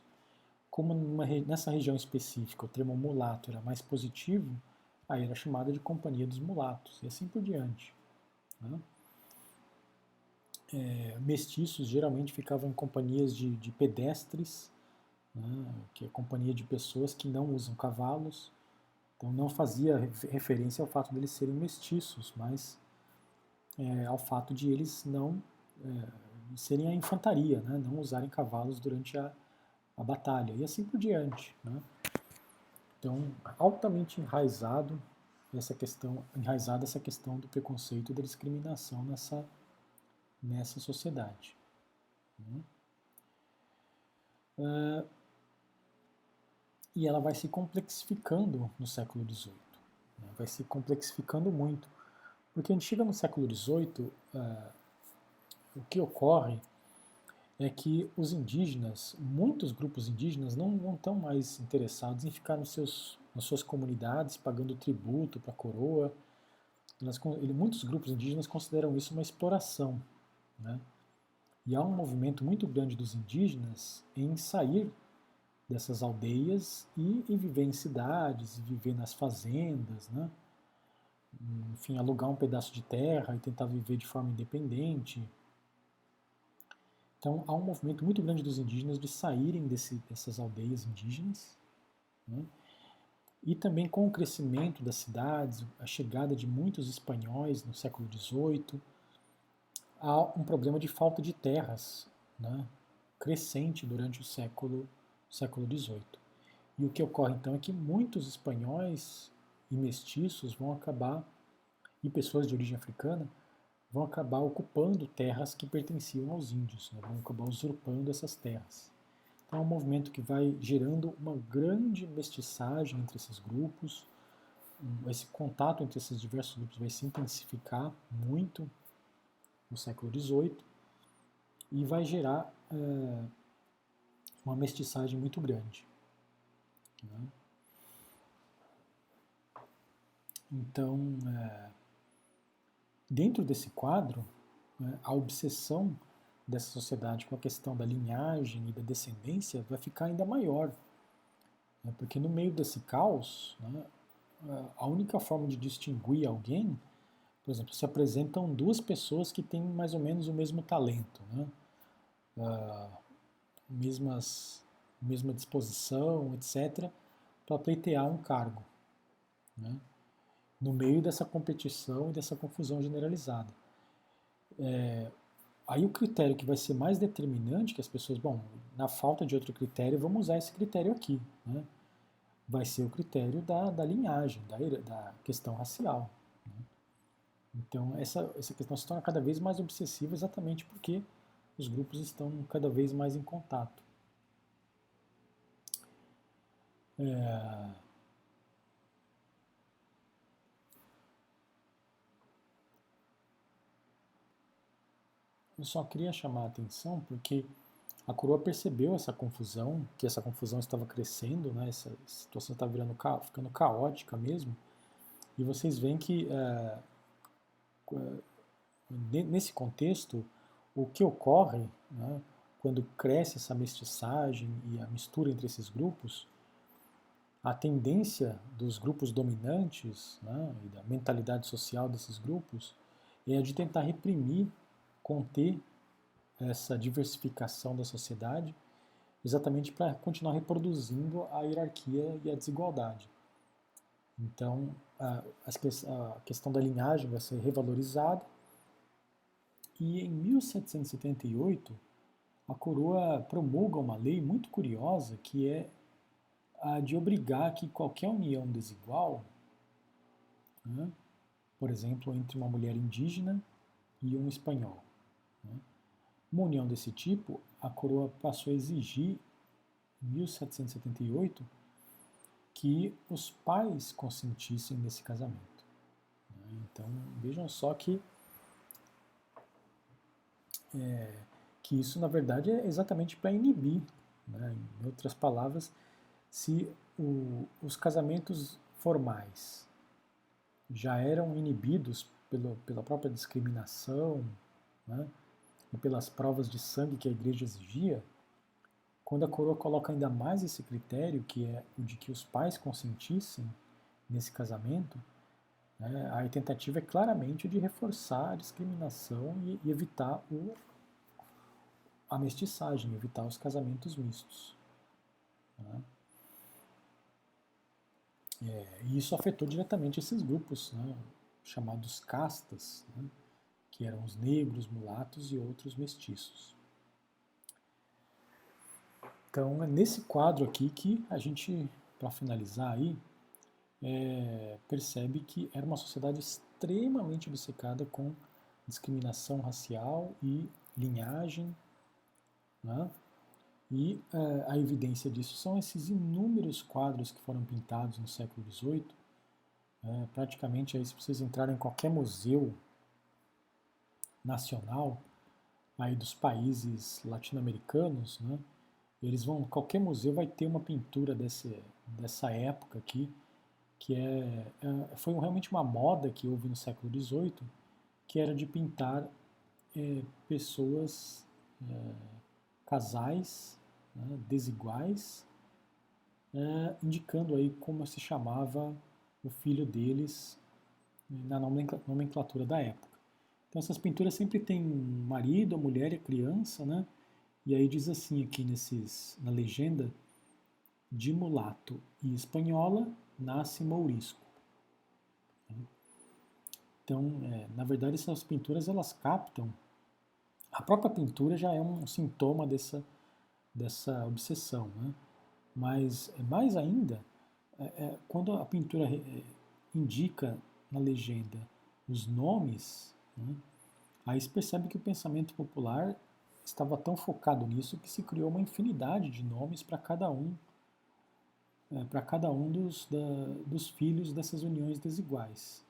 como numa, nessa região específica o termo mulato era mais positivo, aí era chamada de companhia dos mulatos, e assim por diante. Né? É, mestiços geralmente ficavam em companhias de, de pedestres, né, que é companhia de pessoas que não usam cavalos, então não fazia referência ao fato deles serem mestiços, mas é, ao fato de eles não é, serem a infantaria, né, não usarem cavalos durante a, a batalha, e assim por diante. Né. Então, altamente enraizado essa questão, enraizada essa questão do preconceito e da discriminação nessa, nessa sociedade. Uh, e ela vai se complexificando no século XVIII. Né? Vai se complexificando muito. Porque a gente chega no século XVIII, uh, o que ocorre é que os indígenas, muitos grupos indígenas, não, estão mais interessados em ficar nos seus, nas suas comunidades pagando tributo para a coroa. Elas, muitos grupos indígenas consideram isso uma exploração. Né? E há um movimento muito grande dos indígenas em sair dessas aldeias e, e viver em cidades, viver nas fazendas, né? enfim, alugar um pedaço de terra e tentar viver de forma independente. Então há um movimento muito grande dos indígenas de saírem desse, dessas aldeias indígenas. Né? E também com o crescimento das cidades, a chegada de muitos espanhóis no século XVIII, há um problema de falta de terras né? crescente durante o século, século XVIII. E o que ocorre então é que muitos espanhóis e mestiços vão acabar, e pessoas de origem africana, vão acabar ocupando terras que pertenciam aos índios, né? vão acabar usurpando essas terras. Então é um movimento que vai gerando uma grande mestiçagem entre esses grupos, esse contato entre esses diversos grupos vai se intensificar muito no século XVIII e vai gerar é, uma mestiçagem muito grande. Né? Então, é, Dentro desse quadro, né, a obsessão dessa sociedade com a questão da linhagem e da descendência vai ficar ainda maior. Né, porque no meio desse caos, né, a única forma de distinguir alguém, por exemplo, se apresentam duas pessoas que têm mais ou menos o mesmo talento, né, uh, mesmas, mesma disposição, etc., para pleitear um cargo. Né no meio dessa competição e dessa confusão generalizada. É, aí o critério que vai ser mais determinante, que as pessoas, bom, na falta de outro critério, vamos usar esse critério aqui, né? vai ser o critério da, da linhagem, da, da questão racial. Né? Então essa, essa questão se torna cada vez mais obsessiva exatamente porque os grupos estão cada vez mais em contato. É, Eu só queria chamar a atenção porque a coroa percebeu essa confusão, que essa confusão estava crescendo, né, essa situação estava virando, ficando caótica mesmo, e vocês veem que é, nesse contexto, o que ocorre né, quando cresce essa mestiçagem e a mistura entre esses grupos, a tendência dos grupos dominantes né, e da mentalidade social desses grupos é a de tentar reprimir conter essa diversificação da sociedade, exatamente para continuar reproduzindo a hierarquia e a desigualdade. Então, a, a questão da linhagem vai ser revalorizada, e em 1778, a coroa promulga uma lei muito curiosa que é a de obrigar que qualquer união desigual, né, por exemplo, entre uma mulher indígena e um espanhol? Uma união desse tipo, a coroa passou a exigir, em 1778, que os pais consentissem nesse casamento. Né? Então, vejam só que, é, que isso, na verdade, é exatamente para inibir, né? em outras palavras, se o, os casamentos formais já eram inibidos pelo, pela própria discriminação, né? E pelas provas de sangue que a igreja exigia, quando a coroa coloca ainda mais esse critério, que é o de que os pais consentissem nesse casamento, né, a tentativa é claramente de reforçar a discriminação e, e evitar o, a mestiçagem, evitar os casamentos mistos. Né. É, e isso afetou diretamente esses grupos, né, chamados castas, né, que eram os negros, mulatos e outros mestiços. Então é nesse quadro aqui que a gente para finalizar aí, é, percebe que era uma sociedade extremamente obcecada com discriminação racial e linhagem, né? E uh, a evidência disso são esses inúmeros quadros que foram pintados no século XVIII. É, praticamente, aí, se vocês entrarem em qualquer museu nacional aí dos países latino-americanos, né, eles vão, qualquer museu vai ter uma pintura dessa época aqui, que é, é foi realmente uma moda que houve no século XVIII, que era de pintar é, pessoas, é, casais né, desiguais, é, indicando aí como se chamava o filho deles na nomenclatura da época. Então essas pinturas sempre tem marido, a mulher e a criança, né? E aí diz assim aqui nesses, na legenda, de mulato e espanhola nasce mourisco. Então, é, na verdade, essas pinturas elas captam. A própria pintura já é um sintoma dessa, dessa obsessão, né? Mas mais ainda, é, é, quando a pintura é, indica na legenda os nomes, né? aí se percebe que o pensamento popular estava tão focado nisso que se criou uma infinidade de nomes para cada um, é, para cada um dos, da, dos filhos dessas uniões desiguais.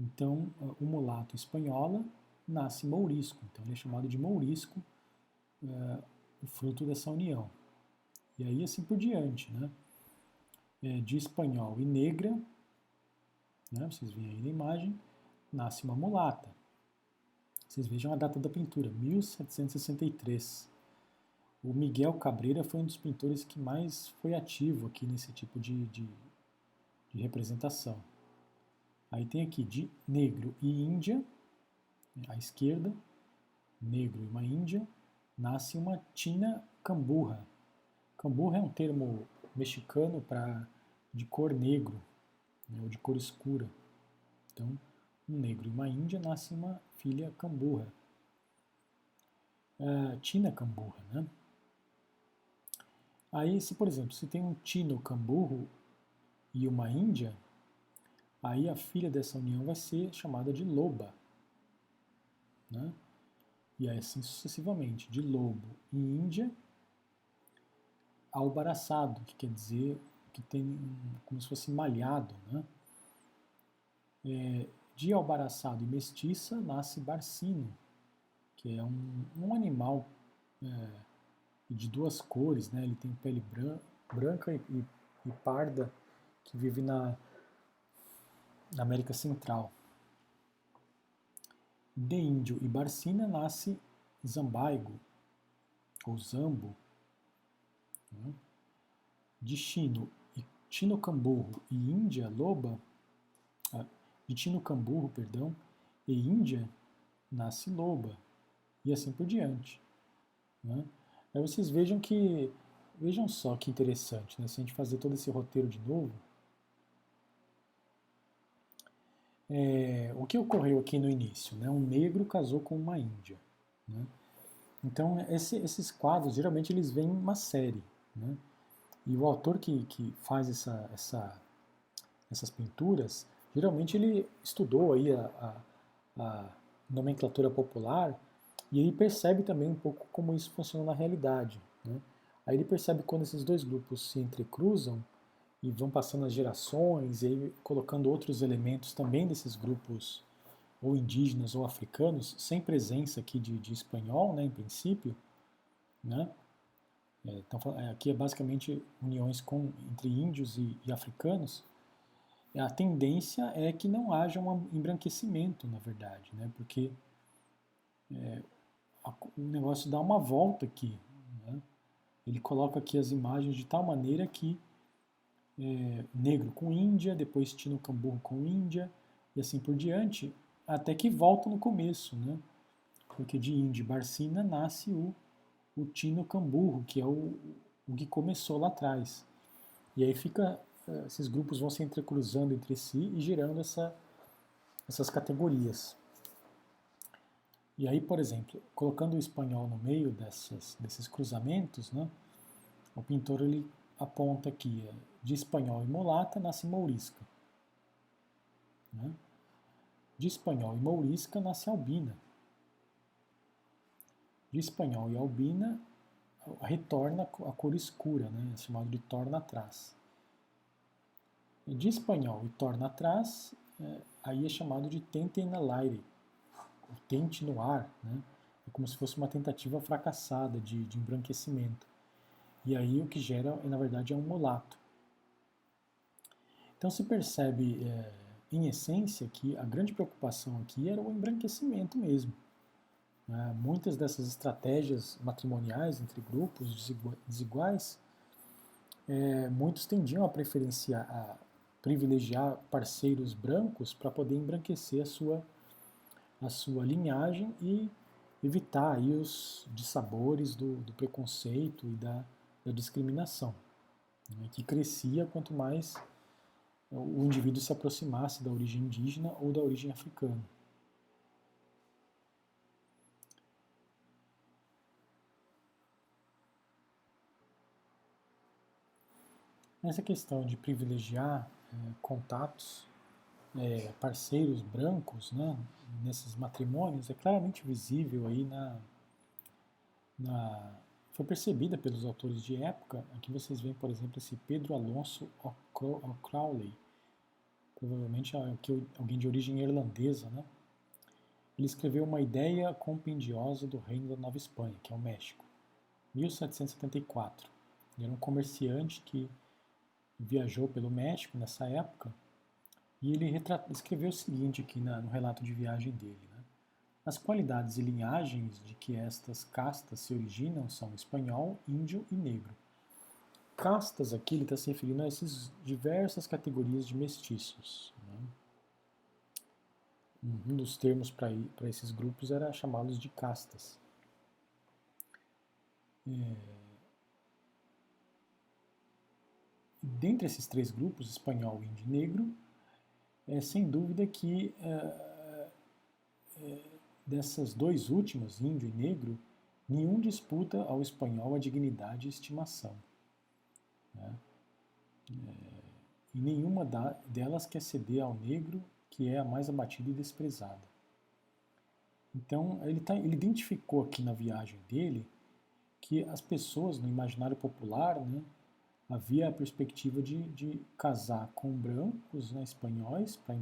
Então, o mulato espanhola nasce mourisco, então ele é chamado de mourisco, é, o fruto dessa união. E aí assim por diante, né? É, de espanhol e negra, né? vocês veem aí na imagem, nasce uma mulata. Vocês vejam a data da pintura, 1763. O Miguel Cabreira foi um dos pintores que mais foi ativo aqui nesse tipo de, de, de representação. Aí tem aqui de negro e índia, à esquerda, negro e uma índia, nasce uma tina camburra. Camburra é um termo mexicano para de cor negro, né, ou de cor escura. Então, um negro e uma índia nasce uma filha camburra. Uh, tina camburra, né? Aí, se por exemplo, se tem um tino camburro e uma índia, aí a filha dessa união vai ser chamada de loba, né? e assim sucessivamente, de lobo e índia, albaraçado, que quer dizer que tem como se fosse malhado. Né? É, de albaraçado e mestiça nasce barcino, que é um, um animal é, de duas cores, né? ele tem pele bran branca e, e, e parda, que vive na, na América Central de índio e barcina nasce zambaigo, ou zambo. Né? De chino e chinocamburro e índia loba, de chinocamburro, perdão, e índia nasce loba, e assim por diante. Né? Aí vocês vejam que, vejam só que interessante, né? se a gente fazer todo esse roteiro de novo, é, o que ocorreu aqui no início? Né? Um negro casou com uma índia. Né? Então, esse, esses quadros, geralmente, eles vêm em uma série. Né? E o autor que, que faz essa, essa, essas pinturas, geralmente ele estudou aí a, a, a nomenclatura popular e aí percebe também um pouco como isso funciona na realidade. Né? Aí ele percebe quando esses dois grupos se entrecruzam, e vão passando as gerações e aí colocando outros elementos também desses grupos ou indígenas ou africanos, sem presença aqui de, de espanhol, né, em princípio, né? É, então, aqui é basicamente uniões com, entre índios e, e africanos. A tendência é que não haja um embranquecimento, na verdade, né? porque é, a, o negócio dá uma volta aqui. Né? Ele coloca aqui as imagens de tal maneira que é, negro com Índia, depois Tino Camburro com Índia, e assim por diante, até que volta no começo, né? Porque de Índia Barcina nasce o, o Tino Camburro, que é o, o que começou lá atrás. E aí fica, esses grupos vão se entrecruzando entre si e gerando essa, essas categorias. E aí, por exemplo, colocando o espanhol no meio dessas, desses cruzamentos, né, o pintor ele aponta que de espanhol e mulata nasce mourisca. Né? De espanhol e mourisca nasce albina. De espanhol e albina retorna a cor escura, né? é chamado de torna atrás. De espanhol e torna atrás, é, aí é chamado de tente na l'aire, o tente no ar, né? é como se fosse uma tentativa fracassada de, de embranquecimento. E aí o que gera, na verdade, é um mulato. Então se percebe, é, em essência, que a grande preocupação aqui era o embranquecimento mesmo. Né? Muitas dessas estratégias matrimoniais entre grupos desiguais, é, muitos tendiam a preferenciar, a privilegiar parceiros brancos para poder embranquecer a sua, a sua linhagem e evitar aí os dissabores do, do preconceito e da, da discriminação, né, que crescia quanto mais o indivíduo se aproximasse da origem indígena ou da origem africana. Nessa questão de privilegiar contatos, é, parceiros brancos, né, nesses matrimônios, é claramente visível aí na, na foi percebida pelos autores de época. Aqui vocês veem, por exemplo, esse Pedro Alonso O'Crowley, provavelmente alguém de origem irlandesa, né? Ele escreveu uma ideia compendiosa do Reino da Nova Espanha, que é o México, 1774. Ele era um comerciante que viajou pelo México nessa época, e ele escreveu o seguinte aqui na, no relato de viagem dele. Né? As qualidades e linhagens de que estas castas se originam são espanhol, índio e negro. Castas aqui ele está se referindo a essas diversas categorias de mestiços. Né? Um dos termos para esses grupos era chamá-los de castas. É, dentre esses três grupos, espanhol, índio e negro, é sem dúvida que é, é, dessas dois últimos, índio e negro, nenhum disputa ao espanhol a dignidade e estimação. Né? É, e nenhuma da, delas quer ceder ao negro, que é a mais abatida e desprezada. Então, ele, tá, ele identificou aqui na viagem dele que as pessoas no imaginário popular, né, havia a perspectiva de, de casar com brancos né, espanhóis para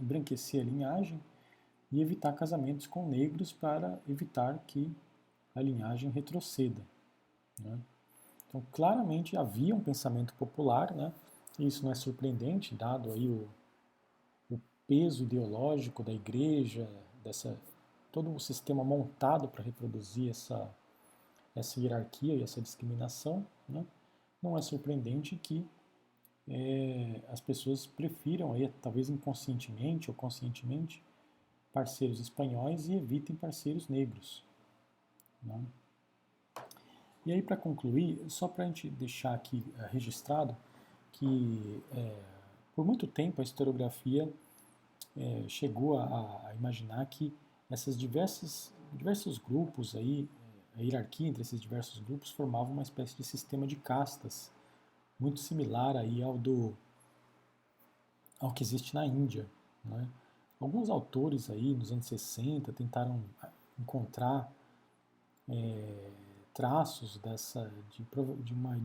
embranquecer a linhagem e evitar casamentos com negros para evitar que a linhagem retroceda. Né? Então, claramente havia um pensamento popular, né? e isso não é surpreendente, dado aí o, o peso ideológico da igreja, dessa, todo o sistema montado para reproduzir essa, essa hierarquia e essa discriminação. Né? Não é surpreendente que é, as pessoas prefiram, aí, talvez inconscientemente ou conscientemente, parceiros espanhóis e evitem parceiros negros. Né? E aí, para concluir, só para a gente deixar aqui é, registrado que é, por muito tempo a historiografia é, chegou a, a, imaginar que essas diversas diversos grupos aí a hierarquia entre esses diversos grupos formava uma espécie de sistema de castas, muito similar aí ao do ao que existe na Índia. Né? Alguns autores aí nos anos 60 tentaram encontrar é, traços dessa de, de uma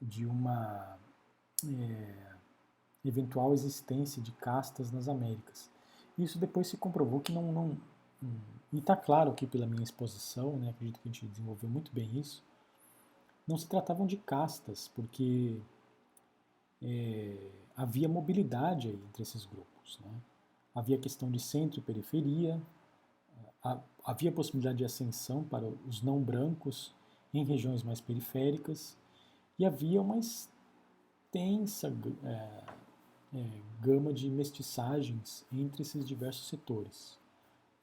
de uma é, eventual existência de castas nas Américas. Isso depois se comprovou que não, não, e está claro que pela minha exposição, né, acredito que a gente desenvolveu muito bem isso, não se tratavam de castas, porque é, havia mobilidade entre esses grupos. Né? Havia questão de centro e periferia, havia possibilidade de ascensão para os não brancos em regiões mais periféricas, e havia uma extensa é, é, gama de mestiçagens entre esses diversos setores.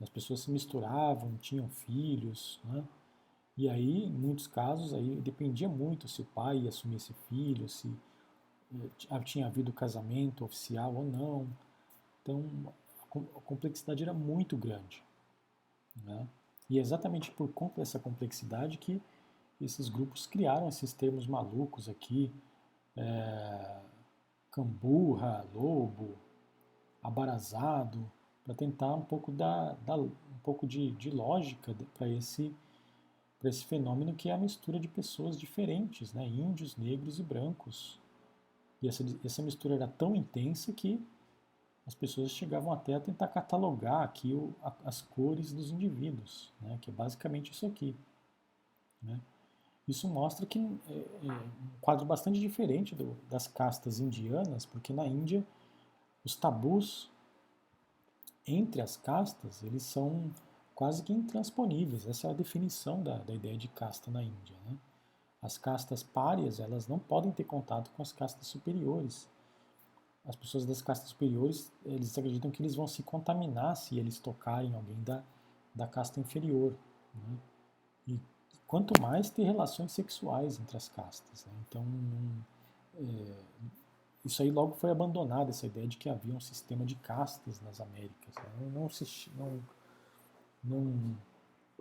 As pessoas se misturavam, tinham filhos, né? E aí, em muitos casos, aí dependia muito se o pai ia assumir esse filho, se eh, tinha havido casamento oficial ou não. Então, a complexidade era muito grande. Né? E é exatamente por conta dessa complexidade que esses grupos criaram esses termos malucos aqui, é, camburra, lobo, abarazado, para tentar um pouco, dar, dar um pouco de, de lógica para esse, esse fenômeno que é a mistura de pessoas diferentes, né? índios, negros e brancos. E essa, essa mistura era tão intensa que as pessoas chegavam até a tentar catalogar aqui o, a, as cores dos indivíduos, né? que é basicamente isso aqui. Né? Isso mostra que é, é um quadro bastante diferente do, das castas indianas, porque na Índia os tabus entre as castas eles são quase que intransponíveis. Essa é a definição da, da ideia de casta na Índia. Né? As castas párias elas não podem ter contato com as castas superiores. As pessoas das castas superiores eles acreditam que eles vão se contaminar se eles tocarem alguém da, da casta inferior. Né? E quanto mais ter relações sexuais entre as castas. Né? Então, é, isso aí logo foi abandonado, essa ideia de que havia um sistema de castas nas Américas. Né? Não, se, não, não,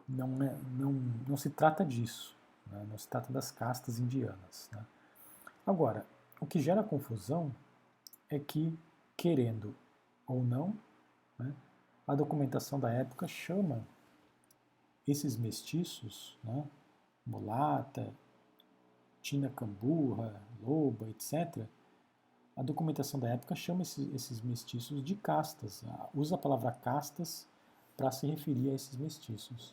não, é, não, não se trata disso, né? não se trata das castas indianas. Né? Agora, o que gera confusão é que, querendo ou não, né, a documentação da época chama esses mestiços, né, mulata, tina camburra, loba, etc., a documentação da época chama esses, esses mestiços de castas, usa a palavra castas para se referir a esses mestiços.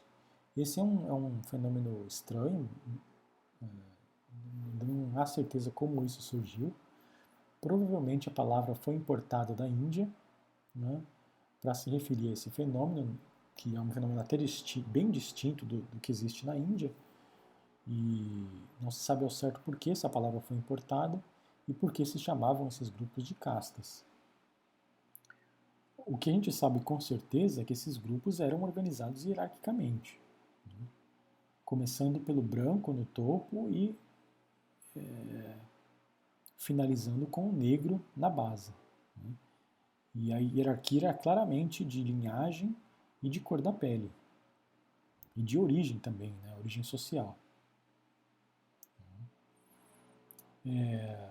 Esse é um, é um fenômeno estranho, é, não há certeza como isso surgiu. Provavelmente a palavra foi importada da Índia né, para se referir a esse fenômeno, que é um fenômeno até bem distinto do, do que existe na Índia, e não se sabe ao certo por que essa palavra foi importada e por que se chamavam esses grupos de castas. O que a gente sabe com certeza é que esses grupos eram organizados hierarquicamente, né? começando pelo branco no topo e é, finalizando com o negro na base. Né? E a hierarquia era claramente de linhagem e de cor da pele, e de origem também, né? origem social. É,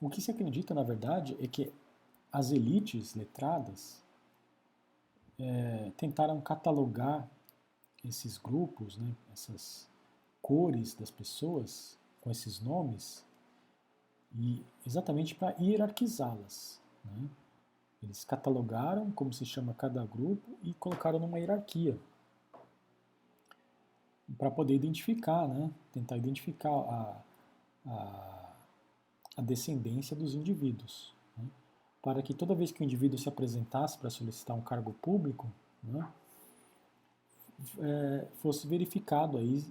o que se acredita, na verdade, é que as elites letradas é, tentaram catalogar esses grupos, né, essas cores das pessoas com esses nomes, e exatamente para hierarquizá-las. Né? Eles catalogaram como se chama cada grupo e colocaram numa hierarquia para poder identificar, né? tentar identificar a, a a descendência dos indivíduos, né? para que toda vez que o indivíduo se apresentasse para solicitar um cargo público, né, é, fosse verificado aí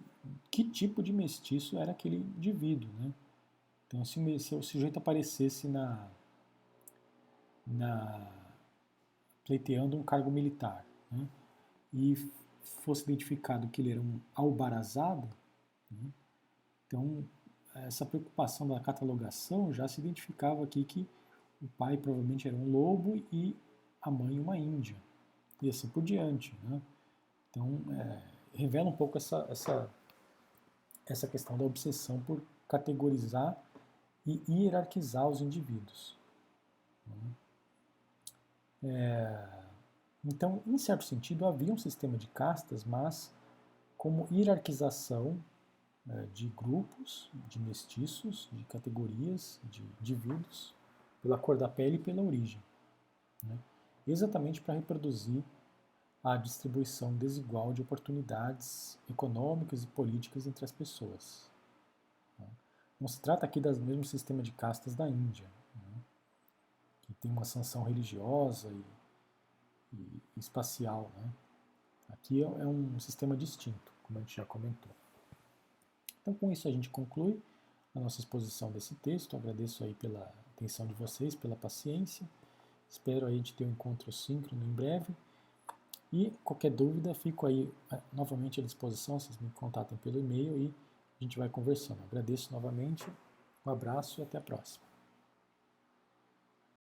que tipo de mestiço era aquele indivíduo. Né? Então, se, se o sujeito aparecesse na, na pleiteando um cargo militar né, e fosse identificado que ele era um albarazado, né, então essa preocupação da catalogação já se identificava aqui que o pai provavelmente era um lobo e a mãe uma índia, e assim por diante. Né? Então, é, revela um pouco essa, essa, essa questão da obsessão por categorizar e hierarquizar os indivíduos. Né? É, então, em certo sentido, havia um sistema de castas, mas como hierarquização de grupos, de mestiços, de categorias, de indivíduos, pela cor da pele e pela origem. Né? Exatamente para reproduzir a distribuição desigual de oportunidades econômicas e políticas entre as pessoas. Né? Não se trata aqui do mesmo sistema de castas da Índia, né? que tem uma sanção religiosa e, e espacial. Né? Aqui é, é um sistema distinto, como a gente já comentou. Então, com isso, a gente conclui a nossa exposição desse texto. agradeço aí pela atenção de vocês, pela paciência. Espero aí a gente ter um encontro síncrono em breve. E qualquer dúvida, fico aí eh, novamente à disposição. Vocês me contatem pelo e-mail e a gente vai conversando. Agradeço novamente. Um abraço e até a próxima.